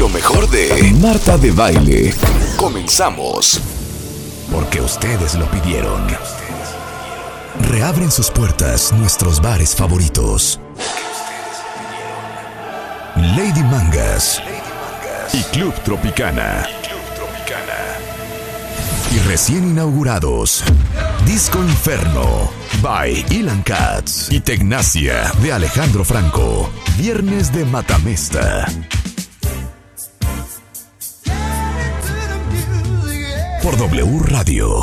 Lo mejor de Marta de Baile. Comenzamos. Porque ustedes lo pidieron. Reabren sus puertas nuestros bares favoritos. Lady Mangas y Club Tropicana. Y recién inaugurados, Disco Inferno by Ilan Katz y Tecnacia de Alejandro Franco. Viernes de Matamesta. Por W Radio.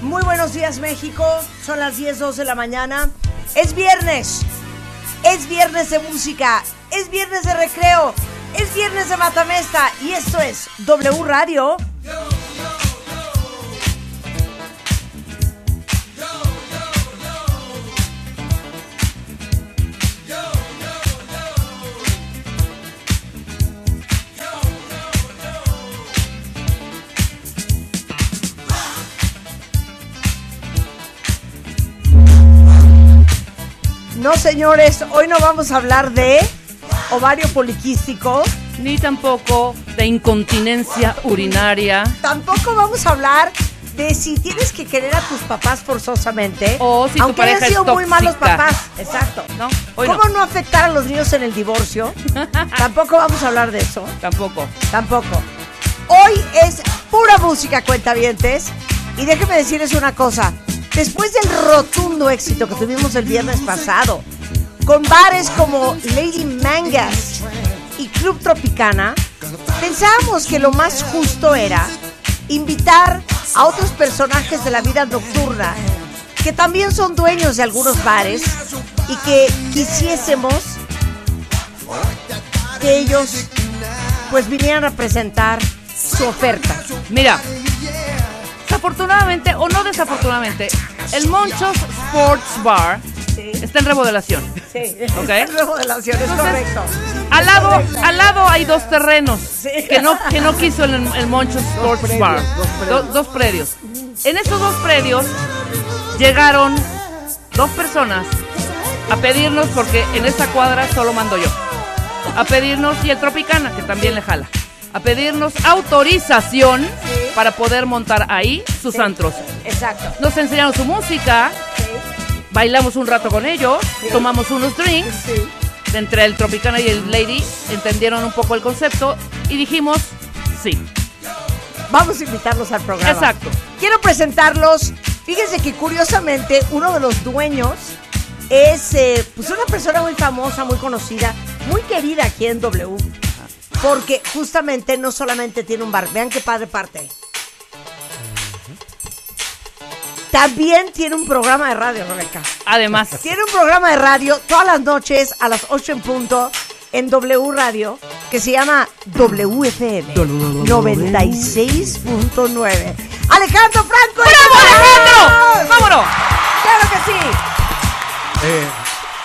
Muy buenos días México, son las 10, 12 de la mañana. Es viernes, es viernes de música, es viernes de recreo, es viernes de Matamesta y esto es W Radio. No, señores, hoy no vamos a hablar de ovario poliquístico. Ni tampoco de incontinencia urinaria. Tampoco vamos a hablar de si tienes que querer a tus papás forzosamente. O si tu aunque hayan pareja es sido muy malos papás. Exacto. No, hoy ¿Cómo no. no. afectar a los niños en el divorcio? Tampoco vamos a hablar de eso. Tampoco. Tampoco. Hoy es pura música, cuentavientes. Y déjenme decirles una cosa. Después del rotundo éxito que tuvimos el viernes pasado, con bares como Lady Mangas y Club Tropicana, pensábamos que lo más justo era invitar a otros personajes de la vida nocturna que también son dueños de algunos bares y que quisiésemos que ellos pues vinieran a presentar su oferta. Mira, desafortunadamente o no desafortunadamente, el Monchos Sports Bar Sí. está en remodelación. Sí, Ok. remodelación, es Entonces, correcto. Al lado, al lado hay dos terrenos Sí. que no, que no quiso el, el Monchos Sports predios, Bar. dos Do- dos predios. En esos dos predios llegaron dos personas a pedirnos, porque en esta cuadra solo mando yo, a pedirnos, y el Tropicana, que también le jala, a pedirnos autorización para poder montar ahí sus Sí. antros. Exacto. Nos enseñaron su música, Sí, bailamos un rato con ellos, tomamos unos drinks, sí. entre el Tropicana y el Lady entendieron un poco el concepto y dijimos sí. Vamos a invitarlos al programa. Exacto. Quiero presentarlos. Fíjense que curiosamente uno de los dueños es eh, pues una persona muy famosa, muy conocida, muy querida aquí en W. Porque justamente no solamente tiene un bar, vean qué padre parte. También tiene un programa de radio, Rebeca. Además, Tiene un programa de radio todas las noches a las 8 en punto en W Radio que se llama WFM 96.9. Alejandro Franco. ¡Bravo, Alejandro! ¡Vámonos! Claro que sí. Eh,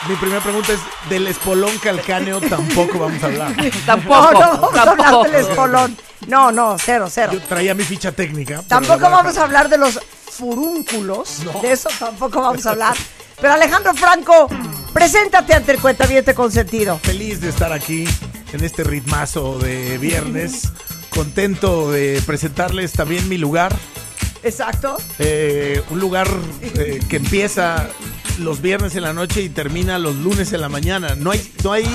mi primera pregunta es, del espolón calcáneo tampoco vamos a hablar. Tampoco, no, no vamos a hablar tampoco. del espolón. No, no, cero, cero. Yo traía mi ficha técnica. Tampoco vamos a hablar de los furúnculos. No. De eso tampoco vamos a hablar. Pero Alejandro Franco, preséntate ante el cuentaviente consentido. Feliz de estar aquí en este ritmazo de viernes. Contento de presentarles también mi lugar. Exacto. Eh, un lugar eh, que empieza los viernes en la noche y termina los lunes en la mañana. No hay, no hay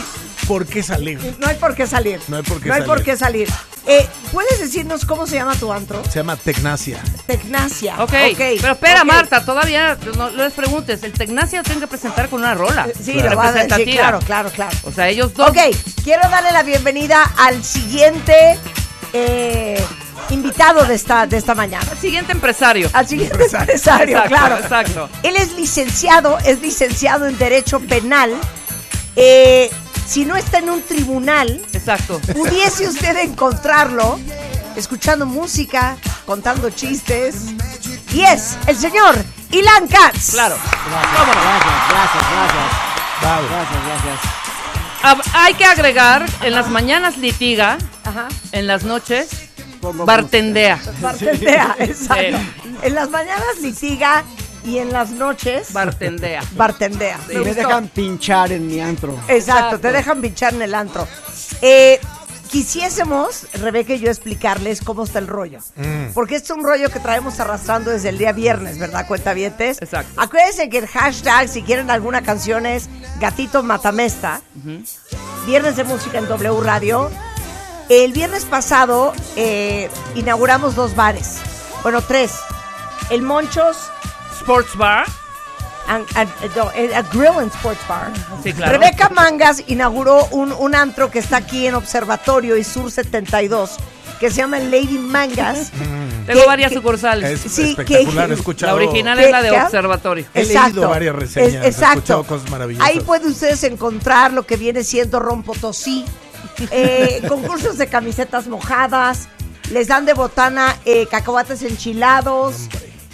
por qué salir. No hay por qué salir. No hay por qué No hay salir. por qué salir. Eh, ¿Puedes decirnos cómo se llama tu antro? Se llama Tecnacia. Tecnacia. Ok, pero espera. Marta, todavía no, no les preguntes. El Tecnacia tiene que presentar con una rola. Sí, lo vas a decir, claro, claro, claro. O sea, ellos dos. Ok, quiero darle la bienvenida al siguiente eh, invitado de esta, de esta mañana. El siguiente empresario. Al siguiente empresario, Exacto, claro. exacto. Él es licenciado, es licenciado en Derecho Penal. Eh, si no está en un tribunal, Exacto. pudiese usted encontrarlo escuchando música, contando chistes. Y es el señor Ilan Katz. Claro. Bravo. Ab- hay que agregar, en las mañanas litiga, Ajá. en las noches bartendea. Bartendea, exacto. En las mañanas litiga y en las noches Bartendea. bartendea. Sí. Me dejan pinchar en mi antro. Exacto, Exacto. te dejan pinchar en el antro. Eh, quisiésemos, Rebeca y yo, explicarles cómo está el rollo. Porque este es un rollo que traemos arrastrando desde el día viernes, ¿verdad, cuentavientes? Exacto. Acuérdense que el hashtag, si quieren alguna canción, es Gatito Matamesta. Viernes de música en W Radio. El viernes pasado eh, inauguramos dos bares. Bueno, tres. El Monchos Sports Bar. And- and- no, eh, a Grill and Sports Bar. Sí, claro. Rebeca Mangas inauguró un, un antro que está aquí en Observatorio y Sur 72, que se llama Lady Mangas. Tengo Que- varias que- sucursales. Es Sí, espectacular, que- he escuchado. La original ¿Qué- es la de? Observatorio. He leído varias reseñas, exacto. escuchado cosas maravillosas. Ahí pueden ustedes encontrar lo que viene siendo Ron Potosí, eh, concursos de camisetas mojadas, les dan de botana eh, cacahuates enchilados,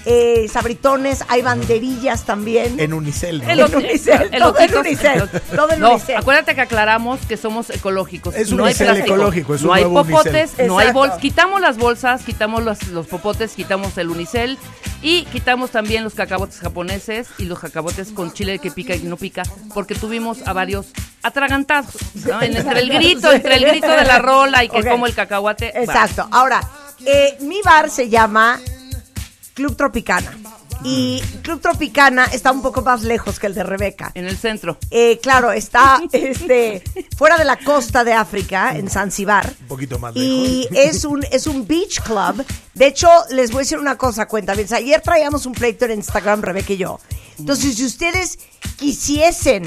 eh, sabritones, hay banderillas también. En Unicel, ¿no? El En Unicel, todo en Unicel, todo en no, Unicel. acuérdate que aclaramos que somos ecológicos. Es un no hay Unicel plástico. ecológico, es un no hay nuevo popotes, Unicel. no hay bolsas. Quitamos las bolsas, quitamos los, los popotes, quitamos el unicel y quitamos también los cacahuates japoneses y los cacahuates con chile que pica y no pica, porque tuvimos a varios atragantados. ¿no? En- entre el grito, entre el grito de la rola y que Ok. como el cacahuate. va. Exacto. Ahora, eh, mi bar se llama Club Tropicana. Y Club Tropicana está un poco más lejos que el de Rebeca. En el centro. Eh, claro, está este, fuera de la costa de África, en Zanzibar. Un poquito más Y lejos. es un, es un beach club. De hecho, les voy a decir una cosa, cuenta. Ayer traíamos un pleito en Instagram, Rebeca y yo. Entonces, si ustedes quisiesen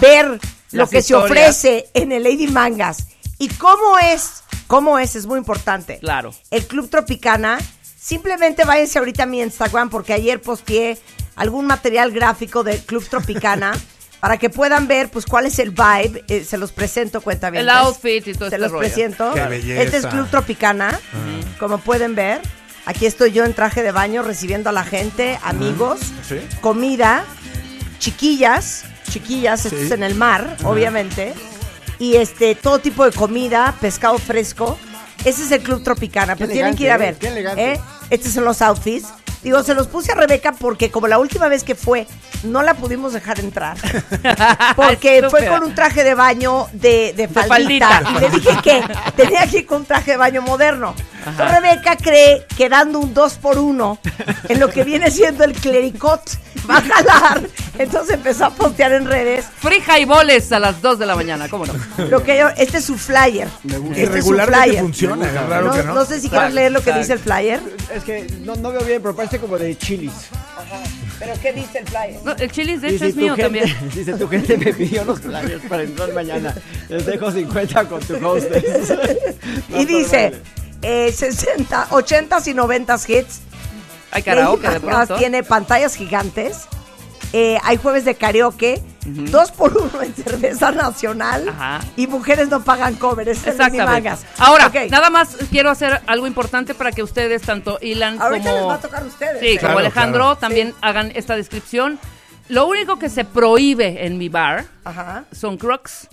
ver lo Las que se ofrece en el Lady Mangas y cómo es, cómo es, es muy importante. Claro. El Club Tropicana, simplemente váyanse ahorita a mi Instagram porque ayer posteé algún material gráfico del Club Tropicana para que puedan ver pues cuál es el vibe. Eh, se los presento, cuenta bien. El outfit y todo Se este los rollo. presento. Qué belleza. Este es Club Tropicana, como pueden ver. Aquí estoy yo en traje de baño recibiendo a la gente, amigos, Sí. comida, chiquillas, chiquillas, esto Sí. es en el mar, obviamente, y este todo tipo de comida, pescado fresco. Ese es el Club Tropicana, pero tienen que ir a ver. ¿eh? Qué elegante. ¿eh? Estos son los outfits. Digo, se los puse a Rebeca porque como la última vez que fue, no la pudimos dejar entrar. Porque fue con un traje de baño de, de faldita. faldita. Y le dije que tenía que ir con un traje de baño moderno. Entonces Rebeca cree que dando un 2 por 1 en lo que viene siendo el clericot va a jalar. Entonces empezó a postear en redes. Free highballs a las 2 de la mañana, ¿cómo no? Lo que yo, este es su flyer. Me gusta. Este es su flyer. funciona, es raro No, que no. no sé si quieres leer lo que dice el flyer. Es que no, no veo bien, pero parece como de chilis. ¿Pero qué dice el flyer? No, el chilis de hecho Dice, es mío gente- también. Dice, tu gente me pidió los flyers para entrar mañana. Les dejo 50 con tu hostess. Y dice, eh, 60, 80 y 90 hits. Hay karaoke de pronto. Tiene pantallas gigantes. Eh, hay jueves de karaoke. Dos por uno en cerveza nacional. Ajá. Y mujeres no pagan cover. Es Exactamente. Ahora, nada más quiero hacer algo importante para que ustedes, tanto Ilan Ahorita les como, va a tocar a ustedes. sí, ¿eh? como Alejandro, claro. también hagan esta descripción. Lo único que se prohíbe en mi bar Ajá. son crocs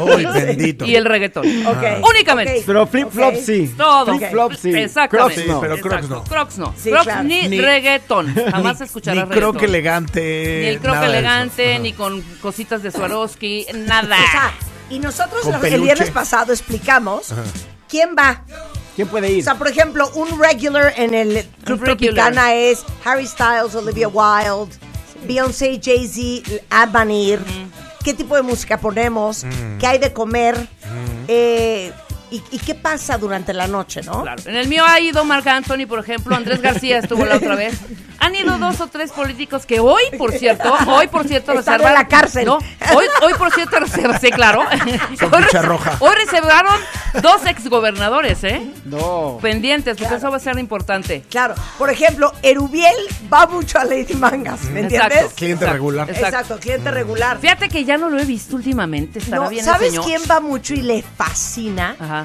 Uy, bendito. y el reggaetón. Únicamente. Pero flip flop sí. Todo. Flip flop sí. Exactamente. Crocs no. pero Crocs Exacto. no. Crocs no. Sí, Crocs claro. ni, Ni- reggaetón. Jamás escucharás Ni croc reggaetón. elegante. Ni el croc elegante, ni con cositas de Swarovski, nada. O sea, y nosotros Con el viernes pasado explicamos quién va. ¿Quién puede O ir? sea, por ejemplo, un regular en el Club. Tropicana es Harry Styles, Olivia Wilde, Beyoncé, Jay-Z, Abanir. ¿Qué tipo de música ponemos? ¿Qué hay de comer? Eh, y, y qué pasa durante la noche, no? Claro. En el mío ha ido Marc Anthony, por ejemplo, Andrés García estuvo la otra vez. Han ido dos o tres políticos que hoy, por cierto, hoy por cierto reservan- en la cárcel. No, hoy, hoy por cierto reservan, sí, claro. Con Hoy roja. Hoy reservaron dos exgobernadores, ¿eh? No. Pendientes, porque Claro. eso va a ser importante. Claro. Por ejemplo, Erubiel va mucho a Lady Mangas, ¿me Exacto. entiendes? Cliente Exacto, regular. exacto. Exacto, cliente regular. Fíjate que ya no lo he visto últimamente, estará No, bien el ¿Sabes señor? quién va mucho y le fascina? Ajá.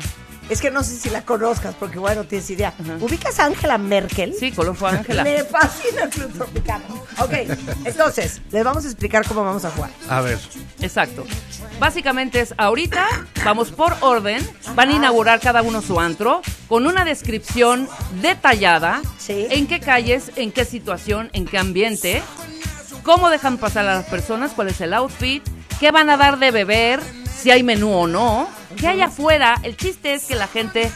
Es que no sé si la conozcas, porque bueno, no tienes idea. ¿Ubicas a Angela Merkel? Sí, color fue Ángela. Me fascina el Club Tropicana. Ok, entonces, les vamos a explicar cómo vamos a jugar. A ver. Exacto. Básicamente es ahorita, vamos por orden, van a inaugurar cada uno su antro con una descripción detallada Sí. en qué calles, en qué situación, en qué ambiente, cómo dejan pasar a las personas, cuál es el outfit, qué van a dar de beber, si hay menú o no, qué hay afuera. El chiste es que la gente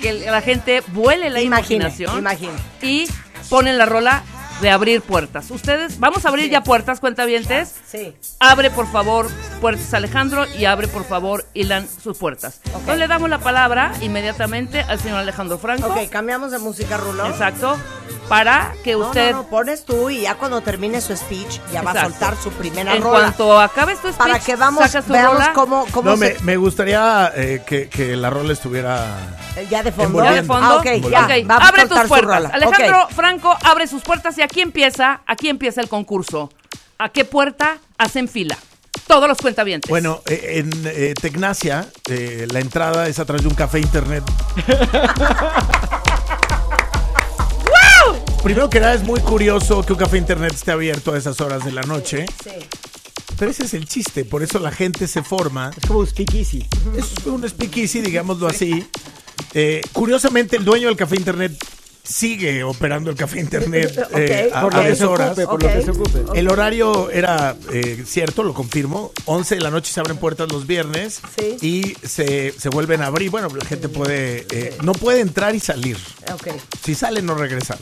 que la gente vuele la Imagine, imaginación imagine. y ponen la rola de abrir puertas. Ustedes, vamos a abrir ya puertas, cuentavientes. Sí. Abre por favor puertas Alejandro y abre por favor Ilan sus puertas. Entonces le damos la palabra inmediatamente al señor Alejandro Franco. Ok, cambiamos de música, Rulo. Exacto. Para que usted, no, no, pones tú y ya cuando termine su speech ya va a soltar su primera en rola. cuanto acabe tu speech, para que vamos, sacas tu veamos rola. cómo, cómo No, se... me, me gustaría eh, que, que la rola estuviera... eh, Ya de fondo. ¿Ya de fondo? Ah, ok, ya. Ok, va a abre tus su puertas. rola. Alejandro. Franco abre sus puertas y aquí empieza, aquí empieza el concurso. ¿A qué puerta hacen fila? Todos los cuentavientes. Bueno, eh, en eh, Tecnacia, eh, la entrada es a través de un café internet. Primero que nada, es muy curioso que un café internet esté abierto a esas horas de la noche. Sí. Pero ese es el chiste, por eso la gente se forma. Es como un speakeasy. Es un speakeasy, digámoslo así. Eh, curiosamente, el dueño del café internet sigue operando el café internet eh, a, Por a ocupe, lo que se ocupe. El horario era eh, cierto, lo confirmo. 11 de la noche se abren puertas los viernes Sí. y se, se vuelven a abrir. Bueno, la gente puede, eh, no puede entrar y salir. Ok, Si salen, no regresan.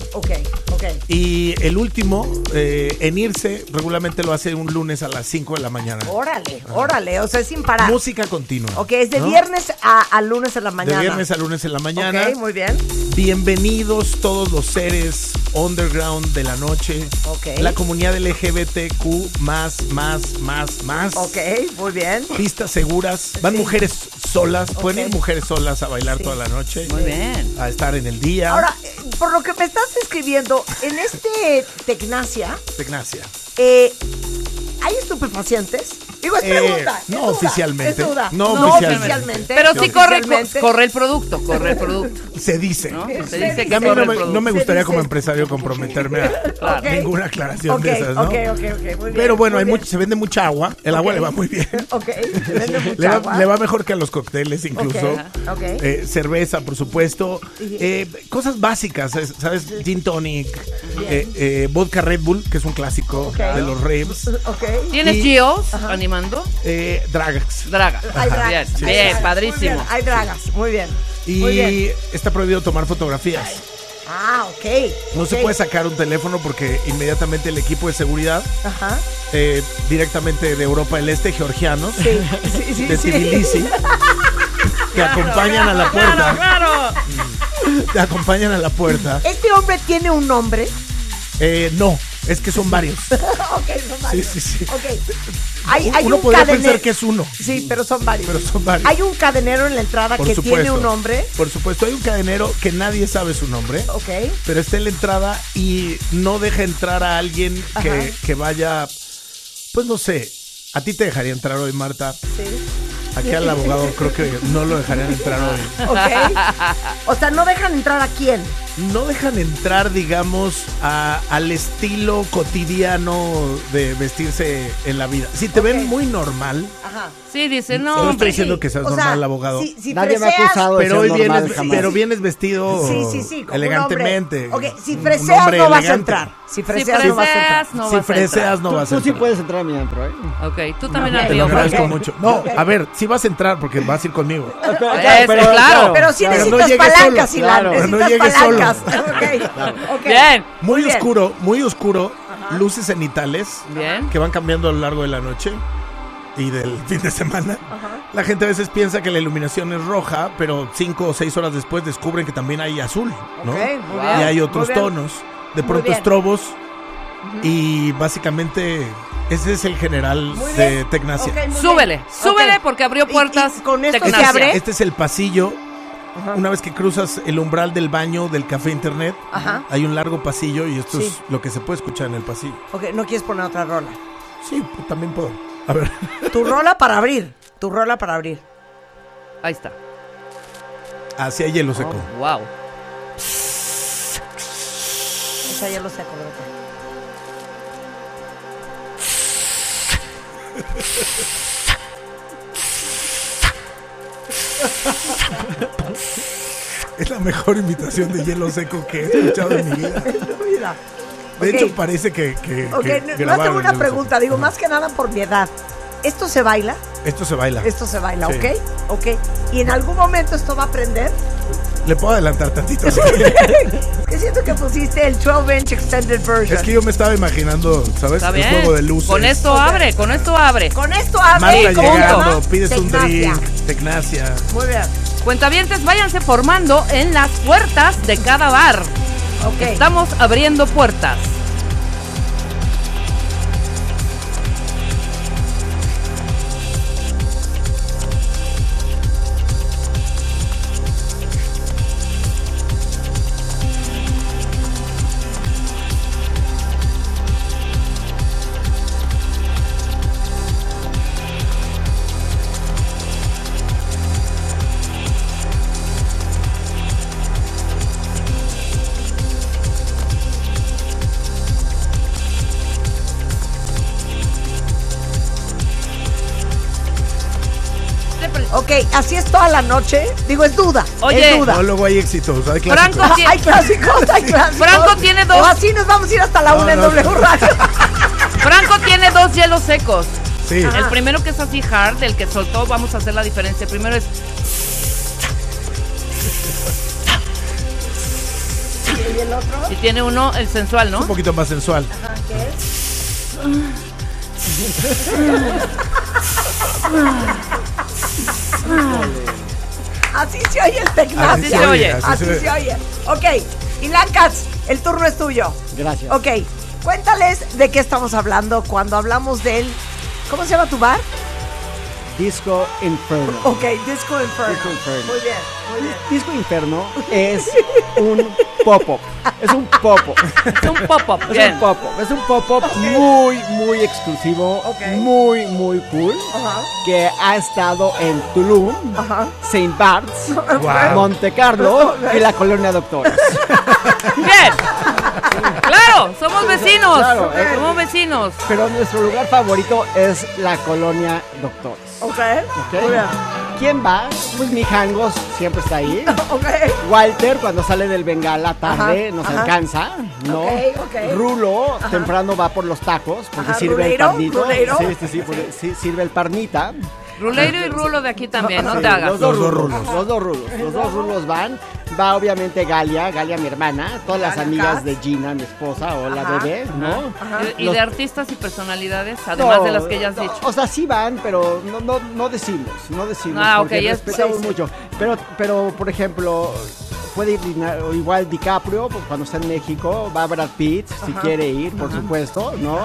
Y el último eh, en irse regularmente lo hace un lunes a las 5 de la mañana. Órale, órale, o sea, es sin parar. Música continua. Ok, es de ¿no? viernes a, a lunes en la De mañana. viernes a lunes en la mañana. Ok, muy bien. Bienvenidos todos los seres underground de la noche. Ok. La comunidad LGBTQ más, más, más, más. Ok, muy bien. Pistas seguras. Van Sí. mujeres solas. Pueden Ok. ir mujeres solas a bailar Sí. toda la noche. Muy bien. A estar en el día. Ahora, por lo que me estás escribiendo, en este Tecnacia, Tecnacia. eh, ¿hay estupefacientes? Digo, es Eh, pregunta. es no duda, oficialmente. es duda. No oficialmente. oficialmente. Pero sí corre, corre el producto, corre el producto. Se dice. ¿no? Se dice que Y a mí corre no el me, no me gustaría como empresario comprometerme a ninguna aclaración Ok, de esas, ¿no? ok, ok, ok, muy bien. Pero bueno, muy hay bien. mucho, se vende mucha agua. El agua le va muy bien. Ok, se vende mucha Le va, agua. le va mejor que a los cócteles incluso. Eh, cerveza, por supuesto. Eh, cosas básicas, ¿sabes? Gin tonic, eh, eh, vodka Red Bull, que es un clásico de los raves. Ok. ¿Tienes Y- Gios animando? Eh, drags. Draga. Hay dragas. Bien, hay bien, dragas. padrísimo. Bien, Hay dragas, muy bien. Y Muy bien. está prohibido tomar fotografías. Ah, ok. No se puede sacar un teléfono porque inmediatamente el equipo de seguridad, Ajá. eh, directamente de Europa del Este, georgianos, Sí, sí, sí. de sí. Tbilisi, te acompañan a la Claro, puerta. claro. Te acompañan a la puerta. ¿Este hombre tiene un nombre? Eh, no, es que son varios. ok, son varios. Sí, sí, sí. Ok. Hay, hay Uno un podría pensar que es uno. Sí, pero son varios. Pero son varios. Hay un cadenero en la entrada Por que supuesto. tiene un nombre. Por supuesto, hay un cadenero que nadie sabe su nombre, Ok. pero está en la entrada y no deja entrar a alguien que, que vaya, pues no sé, a ti te dejaría entrar hoy, Marta. Sí. Aquí al abogado creo que no lo dejarían entrar hoy. Ok. O sea, no dejan entrar a quién. No dejan entrar, digamos, a- al estilo cotidiano de vestirse en la vida. Si te Ok. ven muy normal, Ajá. Sí, dice, no, no estoy diciendo que seas O sea, normal, abogado. Si, si Nadie me ha freseas- acusado de pero ser hoy normal vienes, jamás. pero vienes vestido Sí, sí, sí. un elegantemente. hombre. Ok, si Un freseas hombre no vas a entrar. Si Si freseas no vas a entrar. freseas, no si vas a freseas entrar. no Tú, vas a tú sí entrar. puedes entrar a mi antro, ¿eh? Ok, tú también Ok. Te lo agradezco mucho. No, a ver, sí vas a entrar porque vas a ir conmigo. Pero- Ese, claro. Pero sí Pero no necesitas palancas. Claro. Pero no llegues solo. Bien. Muy, oscuro, muy oscuro. Luces cenitales Bien. que van cambiando a lo largo de la noche y del fin de semana. La gente a veces piensa que la iluminación es roja, pero cinco o seis horas después descubren que también hay azul, ¿no? Ok, muy Wow. y hay otros tonos. De pronto estrobos. Y básicamente ese es el general de. Tecnacia. Ok, muy bien. Súbele, súbele Ok. porque abrió Y- y puertas. con esto se abre. Este es el pasillo. Una vez que cruzas el umbral del baño del café internet, Ajá. hay un largo pasillo y esto Sí. es lo que se puede escuchar en el pasillo. Ok, no quieres poner otra rola. Sí, pues, también puedo. A ver. Tu rola para abrir. Tu rola para abrir. Ahí está. Hacia hielo seco. Wow. Esa ya lo sé, acuérdate. Es la mejor imitación de hielo seco que he escuchado en mi vida. Ok. hecho, parece que, que, Ok, que no- tengo una pregunta, digo más que nada por mi edad. ¿Esto se baila? Esto se baila. Esto se baila, Sí. ¿ok? Ok. ¿Y en algún momento esto va a aprender? Le puedo adelantar tantito. Que siento que pusiste el 12-inch extended version. es que yo me estaba imaginando, ¿sabes? El juego de luces. Con esto abre, con esto abre. Con esto abre Marta ¿cómo se llegando, pides un drink, Tecnacia. Muy bien. Cuentavientes, váyanse formando en las puertas de cada bar. Estamos abriendo puertas. Así es toda la noche. Digo, es duda. Oye. es duda. No, luego hay éxitos, hay clásicos. Franco, ti- Hay clásicos, hay clásicos. Franco tiene dos. O así nos vamos a ir hasta la No, una en. W Radio. Franco tiene dos hielos secos. Sí. El primero que es así hard, el que soltó, vamos a hacer la diferencia. El primero es ¿Y el otro? y tiene uno el sensual, ¿no? Un poquito más sensual. ¿Qué es? Así se oye el tecnacia. Así se oye. Así se oye. Ok, Ilan Katz, el turno es tuyo. Gracias. Ok, cuéntales de qué estamos hablando cuando hablamos del... ¿Cómo se llama tu bar? Disco Inferno. Ok, Disco Inferno. Disco Inferno. Muy bien, muy bien. Disco Inferno es un pop-up. Es un pop-up. Es un pop-up. Es un pop-up. Es un pop-up muy, muy exclusivo. Ok. Muy, muy cool. Que ha estado en Tulum, ajá. St. Bart's, Wow. Monte Carlo y la colonia Doctores. Bien. Claro, somos vecinos. Claro, eh. Somos vecinos. Pero nuestro lugar favorito es la colonia Doctores. Ok, ¿ok? muy bien. ¿Quién va? Pues mi Jangos siempre está ahí. Walter cuando sale del Bengala tarde Ajá, nos ajá. alcanza, ¿no? Ok, ok. Rulo temprano va por los tacos porque Ajá, sirve ¿ruleiro? el parnito. ¿ruleiro? Sí, sí, sí, porque sí, sirve el parnita. Ruleiro y rulo de aquí también, no Sí, te hagas. Los dos Los dos rulos, rulos. Los dos rulos. Los dos rulos van. Va obviamente Galia, Galia mi hermana, todas las Galia Katz. de Gina, mi esposa, o la Ajá, bebé, ¿no? Y, y Los- de artistas y personalidades, además No, de las que ya has no, dicho. O sea, sí van, pero no, no, no decimos, no decimos. Ah, porque ok, es- respetamos sí, sí. mucho. Pero, pero, por ejemplo, puede ir igual DiCaprio pues, cuando está en México, va Brad Pitt, si quiere ir, por supuesto, ¿no?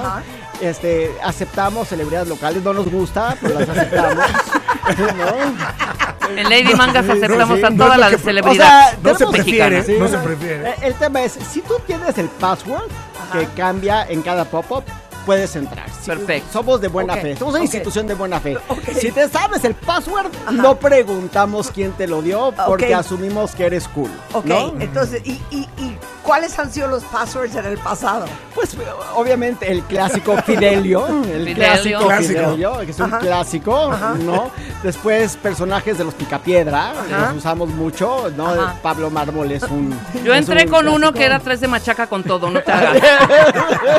Ajá. Este, aceptamos celebridades locales, no nos gusta, pero las aceptamos. ¿no? En Lady Mangas aceptamos sí, a todas las que- O sea, celebridades No se tenemos- prefiere, mexicanas. no se Sí. prefiere. Eh, El tema es, si tú tienes el password que cambia en cada pop-up, puedes entrar. Si- Perfecto. Somos de buena Ok, fe. Somos una ok. institución de buena fe. Ok. Si te sabes el password, no preguntamos quién te lo dio porque asumimos que eres cool. Ok, ¿no? entonces, ¿y, y, y cuáles han sido los passwords en el pasado? Pues obviamente el clásico Fidelio, el Fidelio. clásico Clásico. Fidelio, que es un Ajá. clásico, Ajá. ¿no? Después personajes de los Picapiedra, que Ajá. los usamos mucho, ¿no? Ajá. Pablo Mármol es un Yo es entré un con uno que era tres de machaca con todo, no te hagas.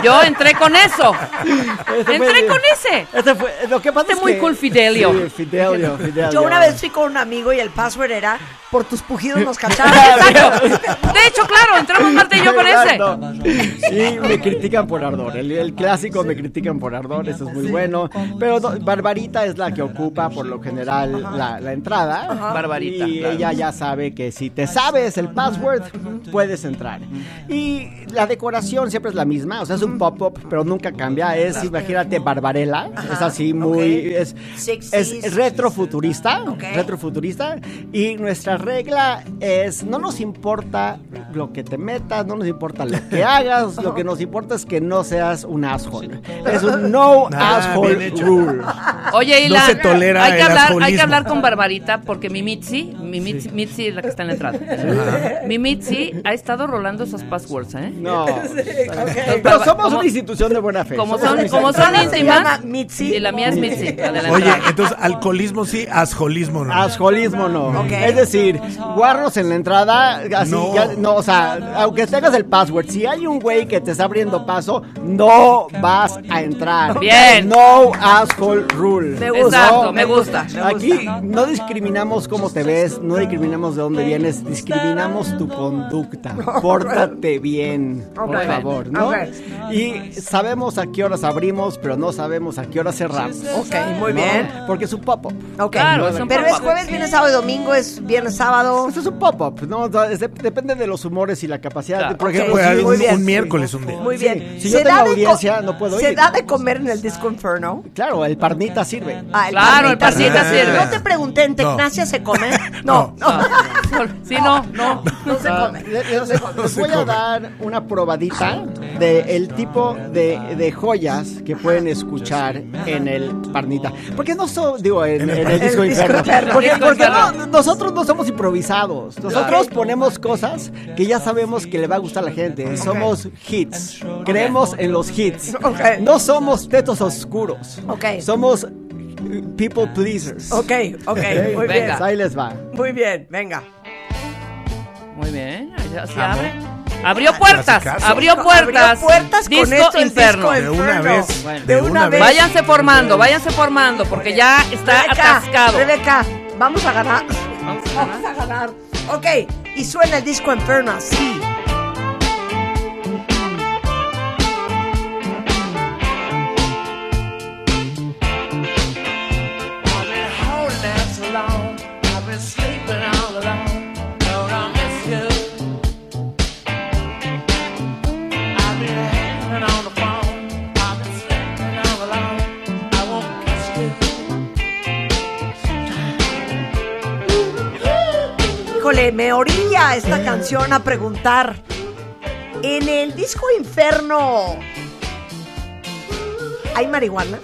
Yo entré con eso. Ese fue- Entré con ese. Ese fue, lo que pasa Este es muy que- cool Fidelio. Sí, Fidelio, Fidelio. Yo una vez fui con un amigo y el password era por tus pujidos nos cacharon. Exacto. De hecho, claro, entramos Y yo con ese. Y me critican por ardor. El, el clásico me critican por ardor, eso es muy bueno. Pero no, Barbarita es la que ocupa por lo general la, la entrada. Barbarita, Y claro. ella ya sabe que si te sabes el password, puedes entrar. Y la decoración siempre es la misma, o sea, es un pop-up, pero nunca cambia. Es, imagínate, Barbarella. Es así muy. Es, 60s. es retrofuturista. Retrofuturista. Y nuestra regla es: no nos importa lo que te no nos importa lo que hagas, lo que nos importa es que no seas un asshole. Es un no Ah, asshole rule. Oye, y No la- se tolera hay que el hablar, hay que hablar con Barbarita porque mi Mitzi, mi Mitzi, Mitzi es la que está en la entrada. Mi Mitzi ha estado rolando esas passwords, ¿eh? No. Pero somos como- una institución de buena fe. Como Somos son, como son íntimas. Mitzi. Sí, la mía es Mitzi. Oye, entonces alcoholismo sí, asjolismo no. Asjolismo no. Es decir, guarros en la entrada, así, No. ya- no, o sea, aunque tengas el password, si hay un güey que te está abriendo paso, no vas a entrar. Bien. No asshole rule. Me gusta. Exacto, me gusta. me Aquí gusta. no discriminamos cómo te ves, no discriminamos de dónde vienes, discriminamos tu conducta. Pórtate bien, por favor, ¿no? Y sabemos a qué horas abrimos, pero no sabemos a qué horas cerramos. Ok, muy ¿no? bien. Porque es un pop-up. Ok. Claro, es un Pero es pop-up. jueves, viernes, sábado y domingo, es viernes, sábado. Pues es un pop-up, ¿no? O sea, es de- depende de los humores y la capacidad. Claro. de- por ejemplo, Puede si- un, bien. un miércoles un día. Muy bien. Si yo ¿Se tengo de audiencia, no puedo ¿Se ir. da de comer en el Disco Inferno? Claro, el parnita sirve. Ah, Claro, el parnita sirve. No te pregunté, ¿en Tecnacia se come? No, no. Ah, Sí, no, no. No se Ah, come. Le- Les, les voy a dar una probadita de el tipo de, de joyas que pueden escuchar en el Parnita. Porque no son, digo, en, en el disco El disco inferno. inferno. Porque, Disco porque no- nosotros no somos improvisados. Nosotros ponemos cosas que ya sabemos que le va a gustar a la gente. Somos hits. Creemos en los hits. Ok. No somos tetos oscuros. Ok. Somos eh, people pleasers. Ok, ok, muy Venga. bien. Ahí les va. Muy bien, venga. Muy bien, ahí así abre. Abrió puertas, abrió puertas. Abrió puertas con Disco esto el inferno. disco De una vez. Bueno. De una vez. Váyanse formando, váyanse formando, porque ya está Rebeca, atascado. Rebeca, vamos a ganar. Vamos a ganar. Vamos a ganar. Ok, y suena el disco Inferno así. Híjole, me orilla esta canción a preguntar. En el disco Inferno. ¿Hay marihuana?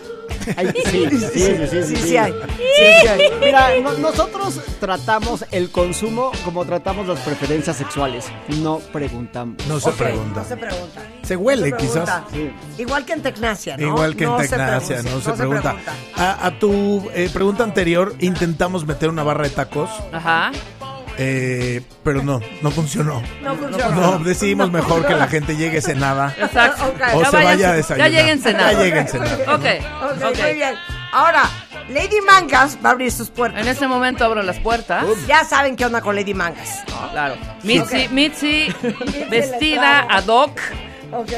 Ay, sí, sí, sí, sí, sí, Sí, sí. sí hay. Sí, sí hay. Mira, no- nosotros tratamos el consumo como tratamos las preferencias sexuales. No preguntamos. No se pregunta. No se pregunta. Se huele, No se quizás. Igual que en Tecnacia, ¿no? Igual que en Tecnacia, no se pregunta. A, a tu eh, pregunta anterior, intentamos meter una barra de tacos, Ajá. Eh, pero no, no funcionó. No funciona. No, decidimos mejor que la gente llegue cenada Exacto. O Ya se vaya a desayunar. Ya lleguen cenados. Ya lleguen. Ok, muy bien. Ahora, Lady Mangas va a abrir sus puertas. En este momento abro las puertas. Ya saben qué onda con Lady Mangas. Claro. Mitzi. Mitzi vestida ad hoc, Ok.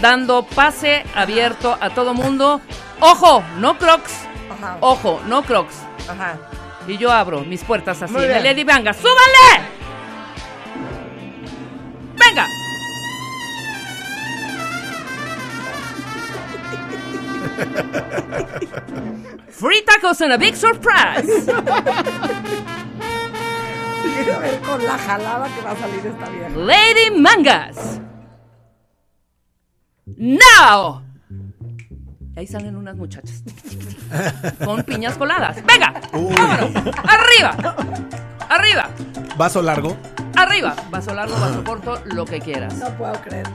dando pase abierto a todo mundo. Ojo, no crocs. Ajá. Ojo, no crocs. Ajá. Y yo abro mis puertas así. Bien. Lady Vanga, ¡súbanle! ¡Venga! Free tacos and a big surprise. Quiero ver con la jalada que va a salir esta vieja. Lady Mangas. Now. Ahí salen unas muchachas. Con piñas coladas. Venga. Vámonos. Arriba. Arriba. Vaso largo. Arriba. Vaso largo, vaso corto, lo que quieras. No puedo creer.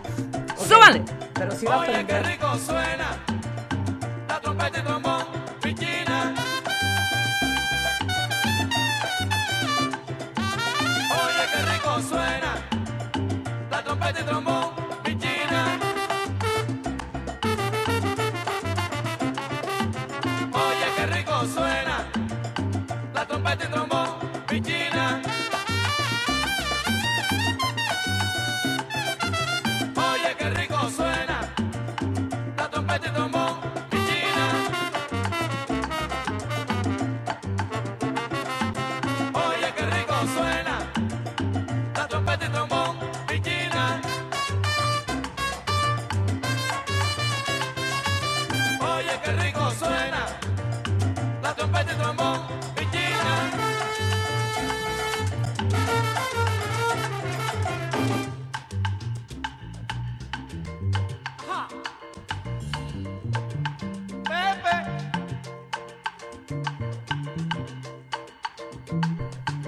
Súbanle. Pero sí va a Oye, qué rico suena. La trompeta y trombón,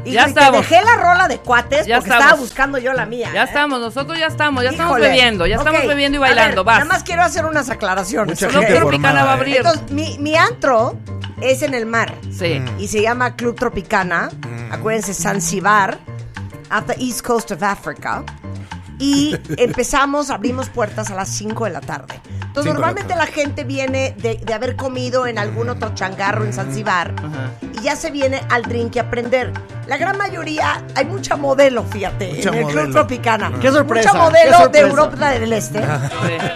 Y Ya te estamos. dejé la rola de cuates Ya porque estamos. estaba buscando yo la mía. Ya ¿eh? estamos, nosotros ya estamos, ya estamos bebiendo, ya estamos bebiendo y a ver, bailando. Vas. Nada más quiero hacer unas aclaraciones. Mucha Tropicana formada, va a ¿eh? abrir. Entonces, mi, mi antro es en el mar Sí. y se llama Club Tropicana. Acuérdense, Zanzibar, at the East Coast of Africa. Y empezamos, abrimos puertas a las 5 de la tarde. Entonces, Cinco de la normalmente la, gente viene de, de haber comido en algún otro changarro en Zanzibar Ajá. y ya se viene al drink y aprender. La gran mayoría, hay mucha modelo, fíjate, Mucha en el Club. Tropicana. Qué sorpresa, Mucha modelo de. Europa del Este.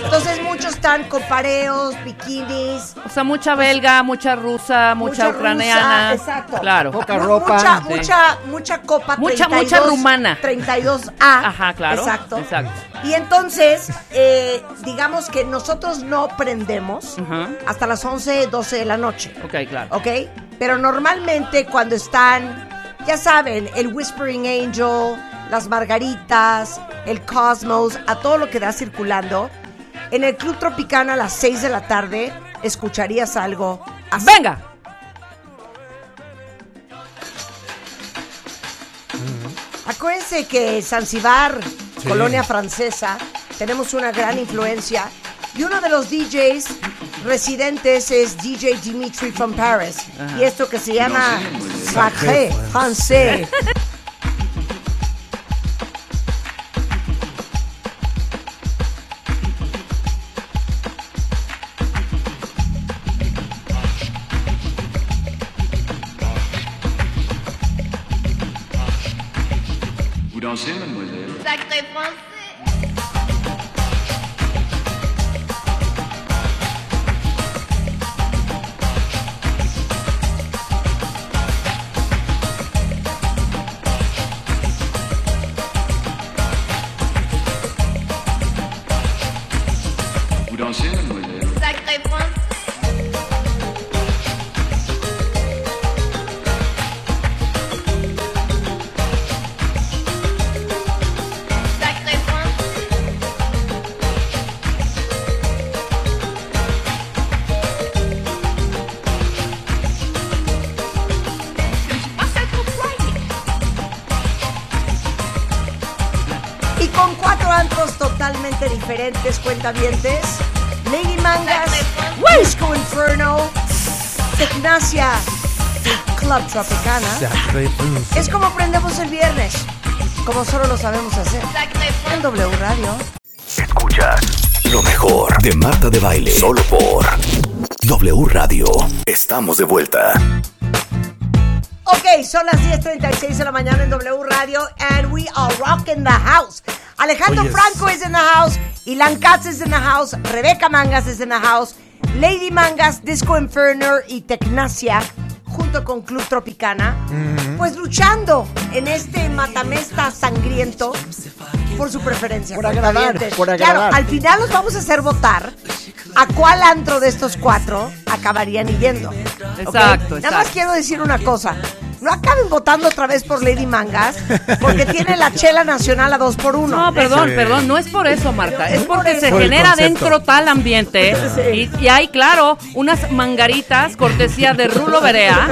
Entonces muchos están con pareos, bikinis, O sea, mucha belga, mucha rusa, mucha, rusa, ucraniana. exacto. Claro. Poca ropa. Mucha, Sí. mucha, mucha copa. Mucha- 32, mucha rumana. 32A. Ajá, claro. Exacto. Exacto. Y entonces, eh, digamos que nosotros no prendemos hasta las 11, 12 de la noche. Ok, claro. ¿Ok? Pero normalmente cuando están, ya saben, el Whispering Angel, las margaritas, el Cosmos, a todo lo que da circulando, en el Club Tropicana a las 6 de la tarde escucharías algo así. Venga. Acuérdense que Zanzibar, colonia francesa, tenemos una gran influencia. Y uno de los DJs residentes es DJ Dimitri from Paris. Y esto que se llama Sacré Français. Con cuatro antros totalmente diferentes, cuentavientes. Lady Mangas, Disco Inferno, Tecnacia y Club Tropicana. Es como aprendemos el viernes, como solo lo sabemos hacer. En W Radio. Escuchas lo mejor de Marta de Baile. Solo por W Radio. Estamos de vuelta. Ok, son las 10.36 de la mañana en W Radio and we are rocking the house. Alejandro. Franco is in the house, Ilan Katz is in the house, Rebeca Mangas is in the house, Lady Mangas, Disco Inferno y Tecnacia junto con Club Tropicana, pues luchando en este matamesta sangriento por su preferencia. Por agradar, Claro, al final los vamos a hacer votar a cuál antro de estos cuatro acabarían yendo. Exacto, Nada más quiero decir una cosa. No acaben votando otra vez por Lady Mangas, porque tiene la chela nacional a dos por uno. No, perdón, Sí. perdón, no es por eso, Marta. Es Es por porque se Por genera dentro tal ambiente. Sí. Y, y hay, claro, unas mangaritas, cortesía de Rulo Berea.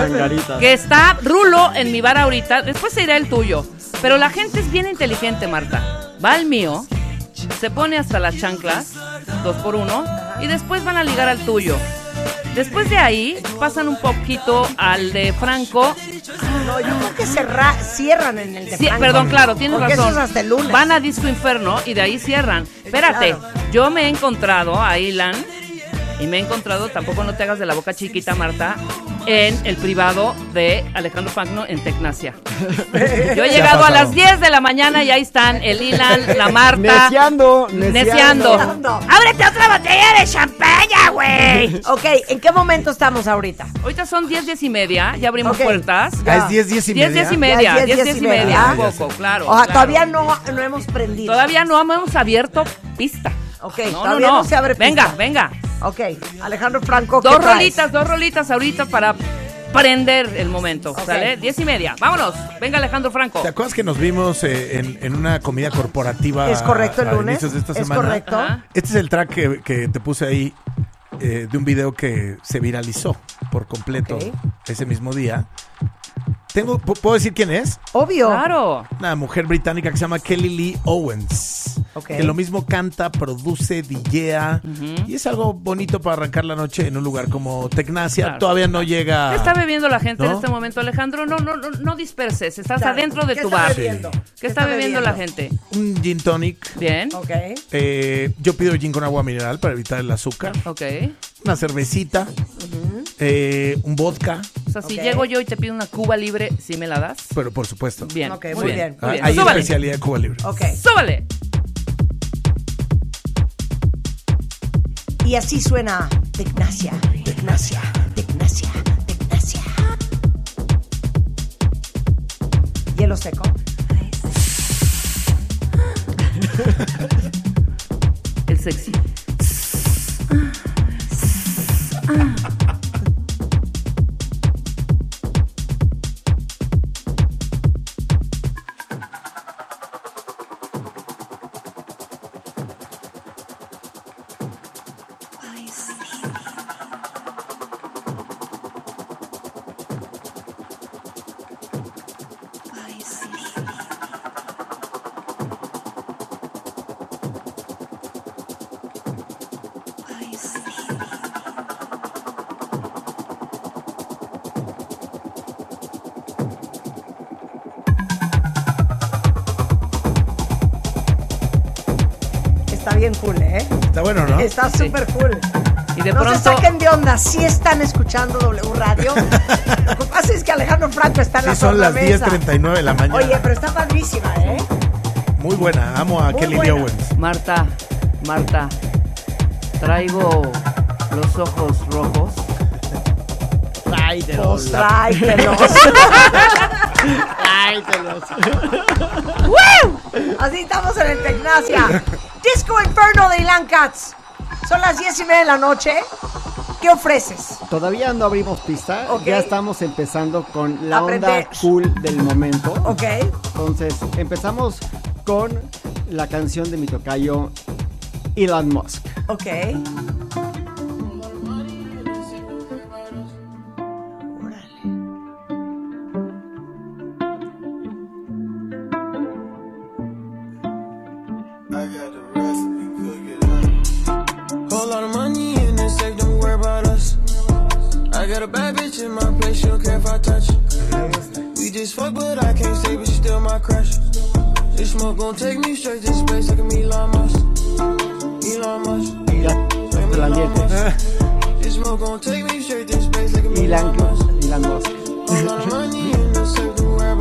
Que está Rulo en mi bar ahorita. Después se irá el tuyo. Pero la gente es bien inteligente, Marta. Va al mío, se pone hasta las chanclas, dos por uno, y después van a ligar al tuyo. Después de ahí pasan un poquito al de Franco. No, yo creo que cerra- cierran en el de Sí, Franco. perdón, claro, tienes Porque razón. eso es hasta el lunes. Van a Disco Inferno y de ahí cierran. Espérate, Claro. yo me he encontrado a Ilan y me he encontrado, tampoco no te hagas de la boca chiquita, Marta, en el privado de Alejandro Fagno en Tecnacia. Yo he llegado a las 10 de la mañana y ahí están el Ilan, la Marta. Neciando, Neciando. Neciando. ¡Ábrete otra botella de champaña, güey! Ok, ¿en qué momento estamos ahorita? Ahorita son 10, 10 y media, ya abrimos Ok. puertas. Ah, es 10, 10 y 10, media. 10 y media, Ya es 10, 10 y media, un ya poco, claro. O sea, claro. todavía no, no hemos prendido. Todavía no hemos abierto pista. Ok, No, todavía no, no, no. se abre Venga, pista. venga. Ok, Alejandro Franco, ¿qué Dos traes? rolitas, dos rolitas ahorita para prender el momento. ¿sale? Diez y media. Vámonos. Venga, Alejandro Franco. ¿Te acuerdas que nos vimos eh, en, en una comida corporativa Es correcto, el a lunes. inicios de esta Es semana? correcto. Ajá. Este es el track que, que te puse ahí eh, de un video que se viralizó por completo ese mismo día. Tengo, ¿pu- ¿Puedo decir quién es? Obvio. Claro. Una mujer británica que se llama Kelly Lee Owens. Ok. Que lo mismo canta, produce, DJea. Y es algo bonito para arrancar la noche en un lugar como Tecnasia. Claro. Todavía no llega. ¿Qué está bebiendo la gente en este momento, Alejandro? No, no, no, no disperses. Estás Claro. adentro de ¿Qué tu está bar. bebiendo? ¿Qué está bebiendo la gente? Un gin tonic. Bien. Ok. Eh, yo pido gin con agua mineral para evitar el azúcar. Ok. Una cervecita. eh, un vodka. Sea, si llego yo y te pido una cuba libre, ¿sí me la das? Pero por supuesto. Bien. Ok, muy bien. Ah, Muy bien. Hay Súbale. especialidad de Cuba Libre. Ok. ¡Súbale! Y así suena Tecnacia. Tecnacia. Tecnacia. Tecnacia. Hielo seco. El sexy. Está. Está Sí. súper cool. Y de no pronto. se saquen de onda, sí están escuchando W Radio. Lo que pasa es que Alejandro Franco está en la Sí, son las tornamesa. 10.39 de la mañana. Oye, pero está padrísima, ¿eh? Muy buena. Amo a Muy Kelly buena. Owens. Marta, Marta, traigo los ojos rojos. Pues tráetelos. ¡Woo! Así estamos en el Tecnacia. Disco Inferno de Ilan Katz. Son las diez y media de la noche. ¿Qué ofreces? Todavía no abrimos pista, ya estamos empezando con la Aprender. onda cool del momento. ¿Ok? Entonces, empezamos con la canción de mi tocayo Elon Musk. Ok.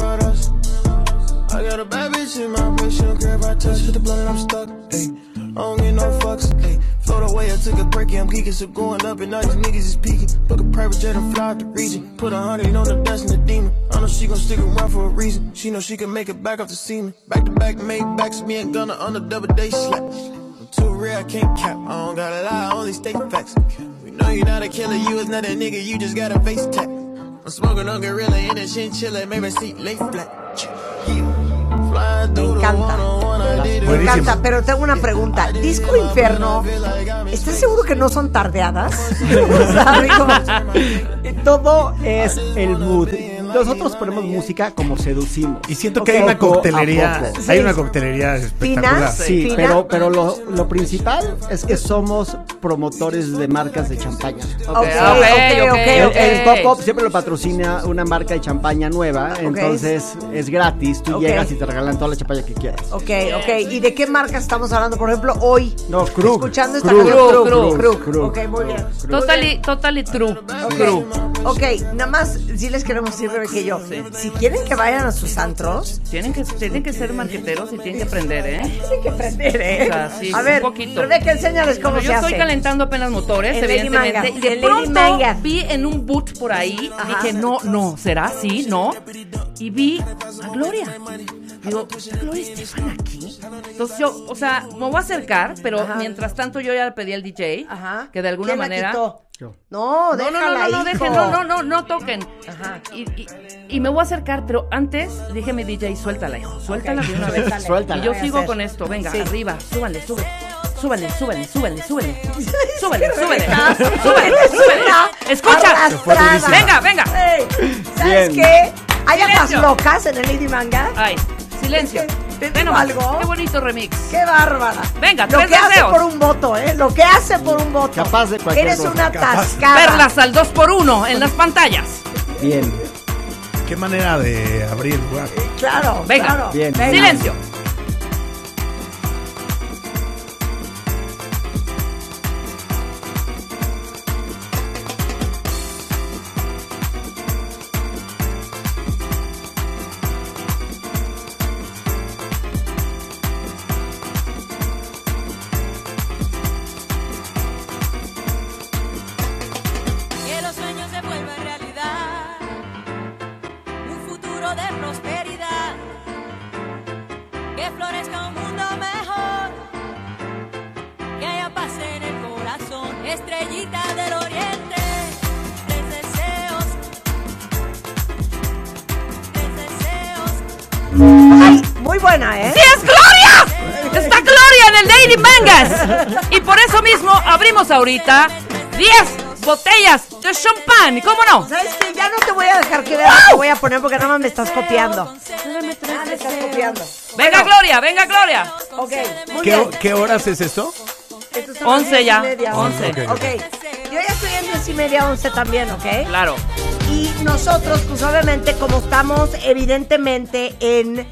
About us. I got a bad bitch in my place, she don't care I touch. Hit the blunt I'm stuck, ayy. I don't get no fucks, ayy. Float away, I took a break, I'm geeking, so going up and all these niggas is peeking. Book a private jet and fly out the region. Put a hundred on the dust and the demon. I know she gon' stick around for a reason. She know she can make it back off the semen. Back to back, made backs, me and Gunna on the double day slap. I'm too real, I can't cap. I don't gotta lie, I only state facts. We know you not a killer, you is not a nigga, you just got a face tag. I'm smoking on gorilla in a chinchilla, maybe seat lay flat. Yeah. Fly through the encanta. Me encanta, pero tengo una pregunta. Disco Inferno, ¿estás seguro que no son tardeadas? O sea, digo, Todo es el mood. Nosotros ponemos música como seducimos. Y siento que hay una coctelería. Hay una coctelería espectacular. Sí, pero, pero lo, lo principal es que somos promotores de marcas de champaña. Ok, ok, ok, ok, El, el pop-up siempre lo patrocina una marca de champaña nueva, entonces es gratis. Tú llegas y te regalan toda la champaña que quieras. Ok, ok. ¿Y de qué marca estamos hablando? Por ejemplo, hoy. No, Krug. Escuchando esta canción. Krug, Krug, Krug. Ok, muy bien. Totally, totally true. Ok, nada más sí les queremos decir, Que yo. Si quieren que vayan a sus antros, Tienen que, tienen que ser marqueteros y tienen que aprender, ¿eh? tienen que aprender, ¿eh? O sea, sí, a un ver, poquito. Rebeca, enséñales cómo Bueno, se yo hace. estoy calentando apenas motores, En evidentemente. Y de en pronto Manga. vi en un boot por ahí, Ajá. dije, no, no, ¿será así? ¿No? Y vi a Gloria. Digo, ¿está Gloria Estefan aquí? Entonces yo, o sea, me voy a acercar, pero Ajá. mientras tanto yo ya le pedí al DJ Ajá. que de alguna ¿Quién la manera... quitó? Yo. No, No, no, déjala, no, no, dejen, no, no, no, no toquen. Ajá. Y, y- y me voy a acercar, pero antes dije a mi DJ, suéltala, hijo, suéltala de una vez. Suéltala. Y yo sigo con esto, venga, Sí. arriba, súbale, súbale. Súbale, súbale, súbale, súbale. Súbale, súbale. Súbale, súbale. Escucha. Venga, venga. ¿Sabes Bien. qué? ¿Hay aguas locas en el Lady Manga? Ay, silencio. Es que, ¿te digo algo? Qué bonito remix. ¡Qué bárbara! Venga, Lo tres que hace por un voto, ¿eh? Lo que hace por un voto. Capaz de cualquier Eres cosa. una Capaz. tascada. Verlas al 2x1 en las pantallas. Bien. Qué manera de abrir, guau. Claro, Venga. claro. Bien. Venga. Silencio. Estrellita del oriente. Tres deseos. Tres deseos. Ay, muy buena, ¿eh? ¡Sí es Gloria! ¡Está Gloria en el Daily Mangas! Y por eso mismo abrimos ahorita 10 botellas de champán. ¿Cómo no? ¿Sabes qué? Ya no te voy a dejar que veas lo que voy a poner porque nada más me estás copiando. Nada me estás copiando. Venga Gloria, venga Gloria. Ok, muy ¿Qué, bien. ¿Qué horas es esto? Estos son Once las diez y ya, media, once. Ok. Yo ya estoy en diez y media, once también, ¿ok? Claro. Y nosotros, pues obviamente, como estamos evidentemente en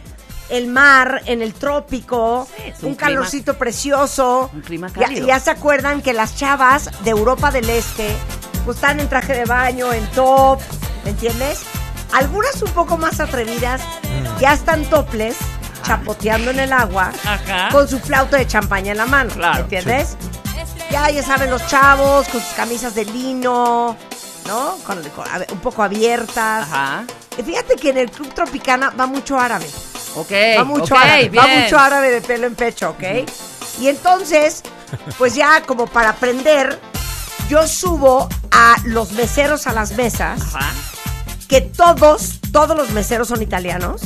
el mar, en el trópico, un un calorcito precioso. un clima cálido. ya se acuerdan que las chavas de Europa del Este, pues están en traje de baño, en top, ¿me entiendes? Algunas un poco más atrevidas ya están toples, chapoteando en el agua, Ajá. con su flauta de champaña en la mano, Claro, ¿me entiendes? Ya, ya saben, los chavos con sus camisas de lino, ¿no? Con, con- a ver, un poco abiertas. Ajá. Y fíjate que en el Club Tropicana va mucho árabe. Ok. Va mucho árabe. Va mucho árabe de pelo en pecho, ¿ok? Y entonces, pues ya como para aprender, yo subo a los meseros a las mesas, Ajá. que todos, todos los meseros son italianos.